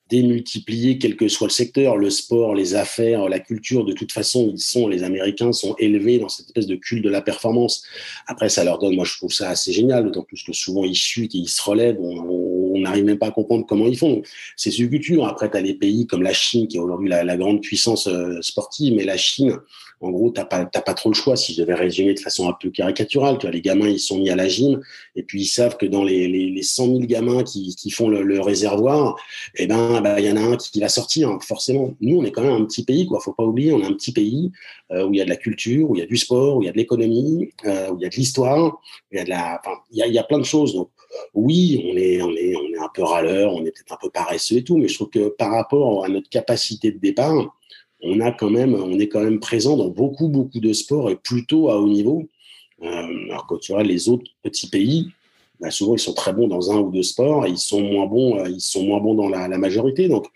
démultiplier quel que soit le secteur, le sport, les affaires, la culture. De toute façon, ils sont, les Américains sont élevés dans cette espèce de culte de la performance. Après, ça leur donne, moi, je trouve ça assez génial, d'autant plus que souvent ils chutent et ils se relèvent. On n'arrive même pas à comprendre comment ils font. C'est une culture. Après, tu as les pays comme la Chine, qui est aujourd'hui la, grande puissance euh, sportive, mais la Chine, en gros, t'as pas, pas trop le choix. Si je devais résumer de façon un peu caricaturale, tu vois, les gamins, ils sont mis à la gym, et puis ils savent que dans les, les, les 100 000 gamins qui, qui font le, le réservoir, eh ben, bah, il y en a un qui, va sortir, hein, forcément. Nous, on est quand même un petit pays, quoi. Faut pas oublier, on est un petit pays euh, où il y a de la culture, où il y a du sport, où il y a de l'économie, euh, où il y a de l'histoire, il y a de la, il y a, y a plein de choses. Donc, oui, on est, on est, on est un peu râleur, on est peut-être un peu paresseux et tout, mais je trouve que par rapport à notre capacité de départ, on a quand même, on est quand même présent dans beaucoup, beaucoup de sports et plutôt à haut niveau. Euh, alors quand tu vois les autres petits pays, bah souvent ils sont très bons dans un ou deux sports et ils sont moins bons, euh, ils sont moins bons dans la, majorité. Donc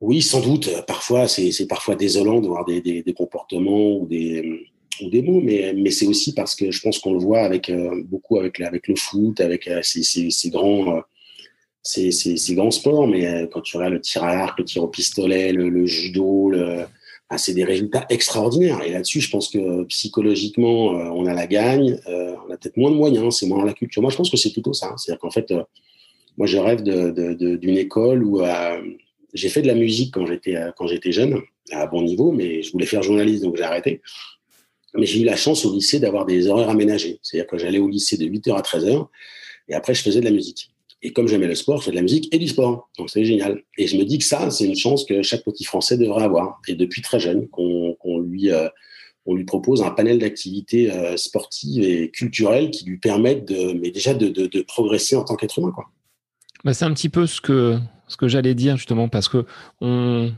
oui, sans doute, parfois c'est parfois désolant de voir des, comportements ou des mots, mais, c'est aussi parce que je pense qu'on le voit avec euh, beaucoup avec, le foot, avec ces, grands c'est c'est grands sports, mais euh, quand tu regardes le tir à l'arc, le tir au pistolet, le, judo, le, c'est des résultats extraordinaires. Et là-dessus, je pense que psychologiquement, euh, on a la gagne, euh, on a peut-être moins de moyens, c'est moins dans la culture. Moi, je pense que c'est plutôt ça. C'est-à-dire qu'en fait, euh, moi, je rêve d'une école où euh, j'ai fait de la musique quand j'étais quand j'étais jeune, à bon niveau, mais je voulais faire journaliste, donc j'ai arrêté. Mais j'ai eu la chance au lycée d'avoir des horaires aménagés. C'est-à-dire que j'allais au lycée de 8h à 13h, et après, je faisais de la musique. Et comme j'aimais le sport, je fais de la musique et du sport. Donc c'est génial. Et je me dis que ça, c'est une chance que chaque petit Français devrait avoir. Et depuis très jeune, qu'on lui, euh, lui propose un panel d'activités euh, sportives et culturelles qui lui permettent de, mais déjà de, progresser en tant qu'être humain. Bah, c'est un petit peu ce que ce que j'allais dire justement parce que on,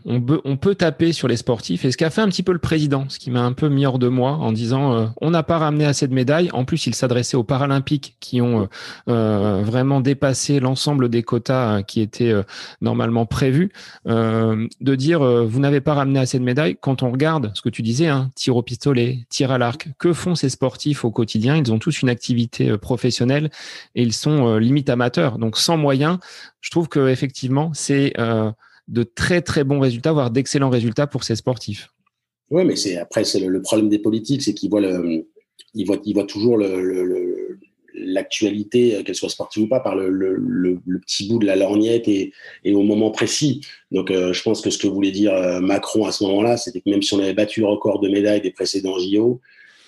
peut, taper sur les sportifs et ce qu'a fait un petit peu le président, ce qui m'a un peu mis hors de moi en disant euh, on n'a pas ramené assez de médailles. En plus, il s'adressait aux Paralympiques qui ont euh, euh vraiment dépassé l'ensemble des quotas qui étaient normalement prévus. de dire vous n'avez pas ramené assez de médailles. Quand on regarde ce que tu disais, hein, tir au pistolet, tir à l'arc, que font ces sportifs au quotidien? Ils ont tous une activité professionnelle et ils sont limite amateurs, donc sans moyens je trouve que effectivement, c'est euh, de très très bons résultats, voire d'excellents résultats pour ces sportifs. Oui, mais c'est après c'est le, problème des politiques, c'est qu'ils voient le, ils voient, ils voient toujours l'actualité, qu'elle soit sportive ou pas, par le, petit bout de la lorgnette et, au moment précis. Donc, euh, je pense que ce que voulait dire euh, Macron à ce moment-là, c'était que même si on avait battu le record de médailles des précédents JO,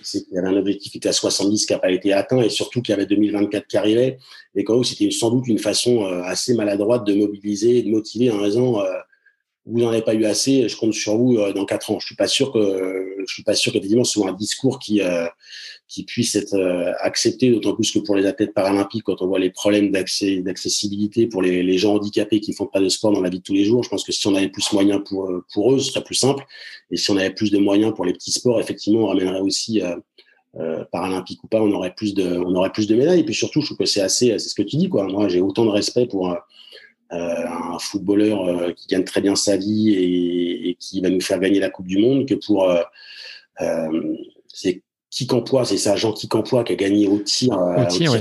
c'est qu'il y avait un objectif qui était à 70 qui n'a pas été atteint et surtout qu'il y avait 2024 qui arrivait. Et quand c'était sans doute une façon euh, assez maladroite de mobiliser de motiver en raison euh, vous n'en avez pas eu assez, je compte sur vous euh, dans quatre ans. Je suis pas sûr que je suis pas sûr qu'effectivement ce soit un discours qui qui puisse être euh, accepté, d'autant plus que pour les athlètes paralympiques, quand on voit les problèmes d'accessibilité pour les, les, gens handicapés qui font pas de sport dans la vie de tous les jours, je pense que si on avait plus de moyens pour, euh, pour eux, ce serait plus simple. Et si on avait plus de moyens pour les petits sports, effectivement, on ramènerait aussi, euh, euh, paralympique ou pas, on aurait plus de, on aurait plus de médailles. Et puis surtout, je trouve que c'est assez, c'est ce que tu dis, quoi. Moi, j'ai autant de respect pour euh, un footballeur qui gagne très bien sa vie et, et, qui va nous faire gagner la Coupe du Monde que pour c'est Kik c'est ça, Jean Kik qui a gagné au tir. Euh, au tir, Oui.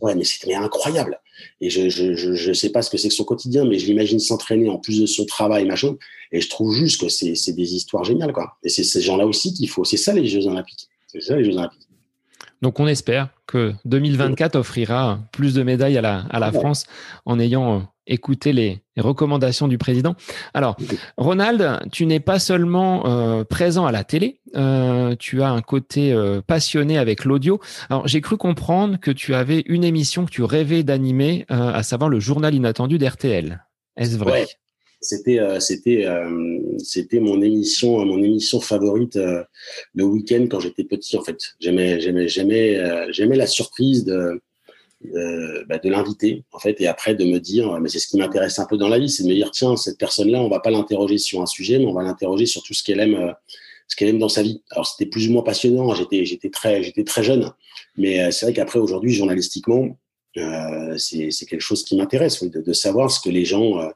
Ouais, mais c'était incroyable. Et je, je, je, je, sais pas ce que c'est que son quotidien, mais je l'imagine s'entraîner en plus de son travail, machin. Et je trouve juste que c'est, c'est des histoires géniales, quoi. Et c'est ces gens-là aussi qu'il faut. C'est ça les Jeux Olympiques. C'est ça les Jeux Olympiques. Donc on espère que 2024 offrira plus de médailles à la, à la France en ayant écouté les recommandations du président. Alors, Ronald, tu n'es pas seulement euh, présent à la télé, euh, tu as un côté euh, passionné avec l'audio. Alors, j'ai cru comprendre que tu avais une émission que tu rêvais d'animer, à savoir le journal inattendu d'RTL. Est-ce vrai? Ouais. C'était c'était c'était mon émission mon émission favorite le week-end quand j'étais petit en fait. J'aimais j'aimais j'aimais j'aimais la surprise de euh, bah, de l'inviter en fait et après de me dire mais c'est ce qui m'intéresse un peu dans la vie c'est de me dire tiens cette personne là on va pas l'interroger sur un sujet mais on va l'interroger sur tout ce qu'elle aime euh, ce qu'elle aime dans sa vie. Alors c'était plus ou moins passionnant j'étais j'étais très j'étais très jeune mais euh, c'est vrai qu'après aujourd'hui journalistiquement euh, c'est c'est quelque chose qui m'intéresse de, de, savoir ce que les gens euh,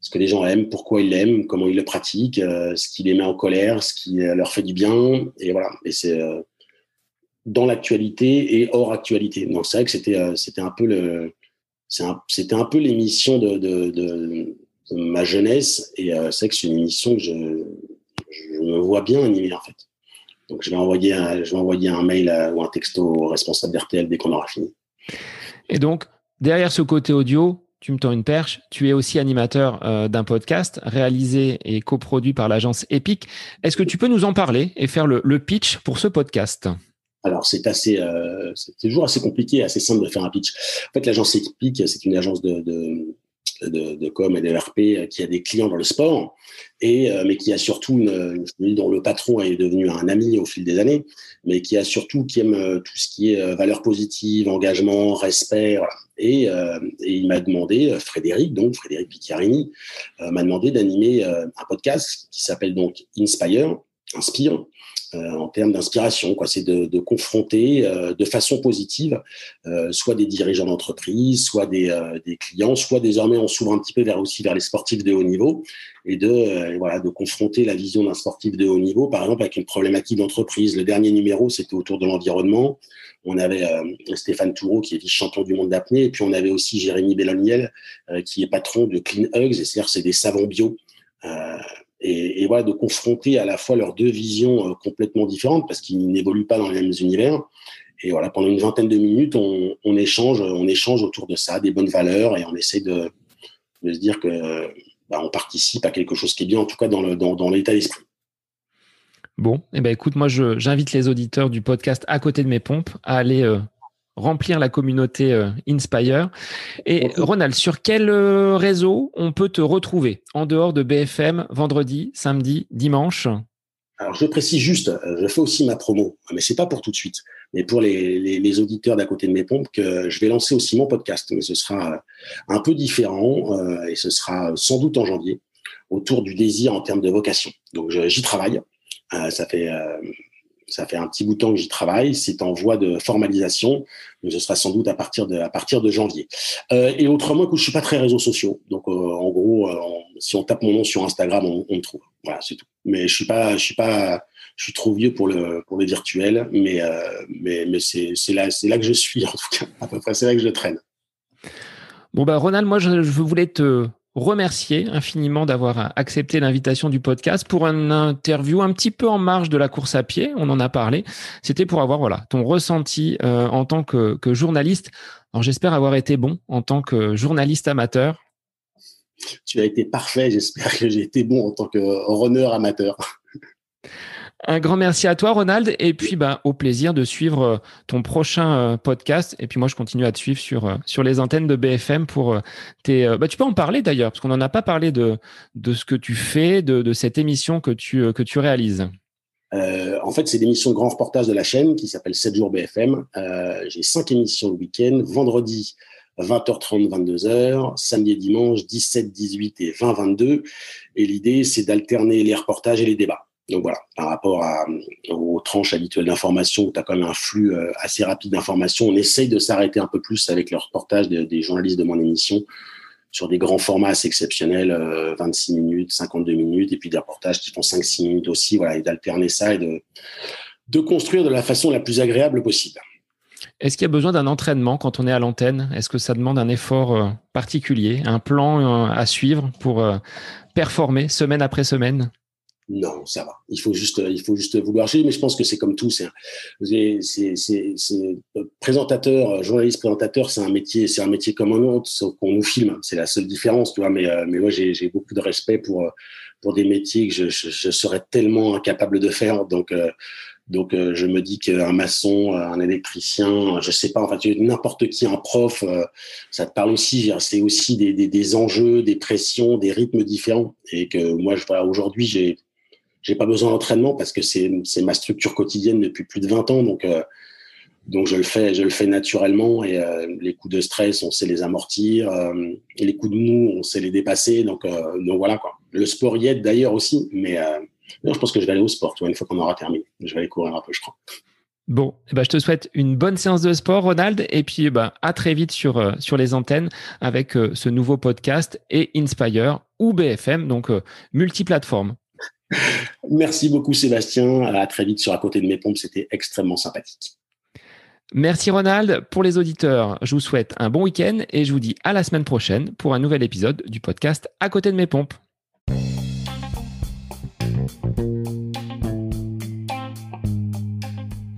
ce que les gens aiment pourquoi ils l'aiment comment ils le pratiquent ce qui les met en colère ce qui leur fait du bien et voilà. Et c'est dans l'actualité et hors actualité. Donc c'est vrai que c'était euh, c'était un peu le c'était un, peu l'émission de, ma jeunesse. Et c'est que c'est une émission que je, me vois bien animer en fait. Donc je vais envoyer un, je vais envoyer un mail ou un texto au responsable d'RTL dès qu'on aura fini. Et donc, derrière ce côté audio, tu me tends une perche. Tu es aussi animateur euh, d'un podcast réalisé et coproduit par l'agence Epic. Est-ce que tu peux nous en parler et faire le, pitch pour ce podcast? Alors c'est assez, euh, c'est toujours assez compliqué, assez simple de faire un pitch. En fait, l'agence Epic, c'est une agence de, de, de, com et de RP euh, qui a des clients dans le sport, et, euh, mais qui a surtout une, dont le patron est devenu un ami au fil des années, mais qui a surtout qui aime euh, tout ce qui est valeurs positives, engagement, respect. Et, et, il m'a demandé, Frédéric, donc Frédéric Piccarini, m'a demandé d'animer un podcast qui s'appelle donc Inspire, Inspire, euh, en termes d'inspiration. C'est de, confronter euh, de façon positive, euh, soit des dirigeants d'entreprise, soit des, clients, soit désormais on s'ouvre un petit peu vers aussi vers les sportifs de haut niveau et de voilà de confronter la vision d'un sportif de haut niveau, par exemple avec une problématique d'entreprise. Le dernier numéro c'était autour de l'environnement. On avait Stéphane Toureau qui est vice-champion du monde d'apnée, et puis on avait aussi Jérémy Belloniel qui est patron de Clean Hugs, c'est-à-dire c'est des savons bio. Euh, et, voilà, de confronter à la fois leurs deux visions euh, complètement différentes parce qu'ils n'évoluent pas dans les mêmes univers. Et voilà, pendant une vingtaine de minutes, on, échange, on échange autour de ça, des bonnes valeurs, et on essaie de, se dire que bah, on participe à quelque chose qui est bien, en tout cas dans l'état d'esprit. Bon, eh ben écoute, moi j'invite les auditeurs du podcast à côté de mes pompes à aller euh, remplir la communauté euh, Inspire. Et Ronald, sur quel euh, réseau on peut te retrouver? En dehors de BFM vendredi, samedi, dimanche? Alors je précise juste, euh, je fais aussi ma promo, mais c'est pas pour tout de suite, mais pour les, les, auditeurs d'à côté de mes pompes que je vais lancer aussi mon podcast, mais ce sera un peu différent et ce sera sans doute en janvier autour du désir en termes de vocation. Donc j'y travaille, ça fait ça fait un petit bout de temps que j'y travaille. C'est en voie de formalisation. Mais ce sera sans doute à partir de, à partir de janvier. Euh, et autrement, écoute, je suis pas très réseaux sociaux. Donc, euh, en gros, euh, si on tape mon nom sur Instagram, on, me trouve. Voilà, c'est tout. Mais je suis pas, je suis pas, je suis trop vieux pour le, pour virtuel. Mais, mais, mais c'est, c'est là, c'est là que je suis, en tout cas. À peu près, c'est là que je traîne. Bon, bah, Ronald, moi, je voulais te remercier infiniment d'avoir accepté l'invitation du podcast pour une interview un petit peu en marge de la course à pied. On en a parlé. C'était pour avoir voilà ton ressenti euh, en tant que, que journaliste. Alors j'espère avoir été bon en tant que journaliste amateur. Tu as été parfait. J'espère que j'ai été bon en tant que runner amateur. Un grand merci à toi, Ronald. Et puis, bah, au plaisir de suivre euh, ton prochain euh, podcast. Et puis, moi, je continue à te suivre sur, euh, sur les antennes de BFM pour tes. Bah, tu peux en parler d'ailleurs, parce qu'on n'en a pas parlé de, de ce que tu fais, de, de cette émission que tu, que tu réalises. En fait, c'est l'émission grand reportage de la chaîne qui s'appelle 7 jours BFM. J'ai cinq émissions le week-end. Vendredi, 20h30, 22h. Samedi et dimanche, 17, 18 et 20, 22. Et l'idée, c'est d'alterner les reportages et les débats. Donc voilà, par rapport aux tranches habituelles d'information, où tu as quand même un flux euh, assez rapide d'informations, on essaye de s'arrêter un peu plus avec le reportage des, journalistes de mon émission sur des grands formats assez exceptionnels, 26 euh, minutes, 52 minutes, et puis des reportages qui font 5-6 minutes aussi, voilà, et d'alterner ça et de, de construire de la façon la plus agréable possible. Est-ce qu'il y a besoin d'un entraînement quand on est à l'antenne? Est-ce que ça demande un effort euh, particulier, un plan à suivre pour performer semaine après semaine? Non, ça va. Il faut juste, il faut juste vouloir jouer. Mais je pense que c'est comme tout. C'est, c'est, présentateur, journaliste présentateur, c'est un métier, c'est un métier comme un autre, sauf qu'on nous filme. C'est la seule différence, tu. Mais, euh, mais moi, j'ai, beaucoup de respect pour, pour des métiers que je, serais tellement incapable de faire. Donc, euh, donc, euh, je me dis qu'un maçon, un électricien, je sais pas, enfin, n'importe qui, un prof, ça te parle aussi. C'est aussi des, des, enjeux, des pressions, des rythmes différents. Et que moi, aujourd'hui, j'ai j'ai pas besoin d'entraînement parce que c'est ma structure quotidienne depuis plus de 20 ans. Donc, euh, donc je le fais, je le fais naturellement. Et euh, les coups de stress, on sait les amortir. Euh, et les coups de mou, on sait les dépasser. Donc, donc voilà quoi. Le sport y aide d'ailleurs aussi. Mais je pense que je vais aller au sport. Tu vois, une fois qu'on aura terminé, je vais aller courir un peu, je crois. Bon, eh ben, je te souhaite une bonne séance de sport, Ronald, et puis eh ben, à très vite sur, sur les antennes avec ce nouveau podcast et Inspire ou BFM, donc multiplateforme. Merci beaucoup Sébastien. À très vite sur À côté de mes pompes. C'était extrêmement sympathique. Merci Ronald. Pour les auditeurs, je vous souhaite un bon week-end et je vous dis à la semaine prochaine pour un nouvel épisode du podcast À côté de mes pompes.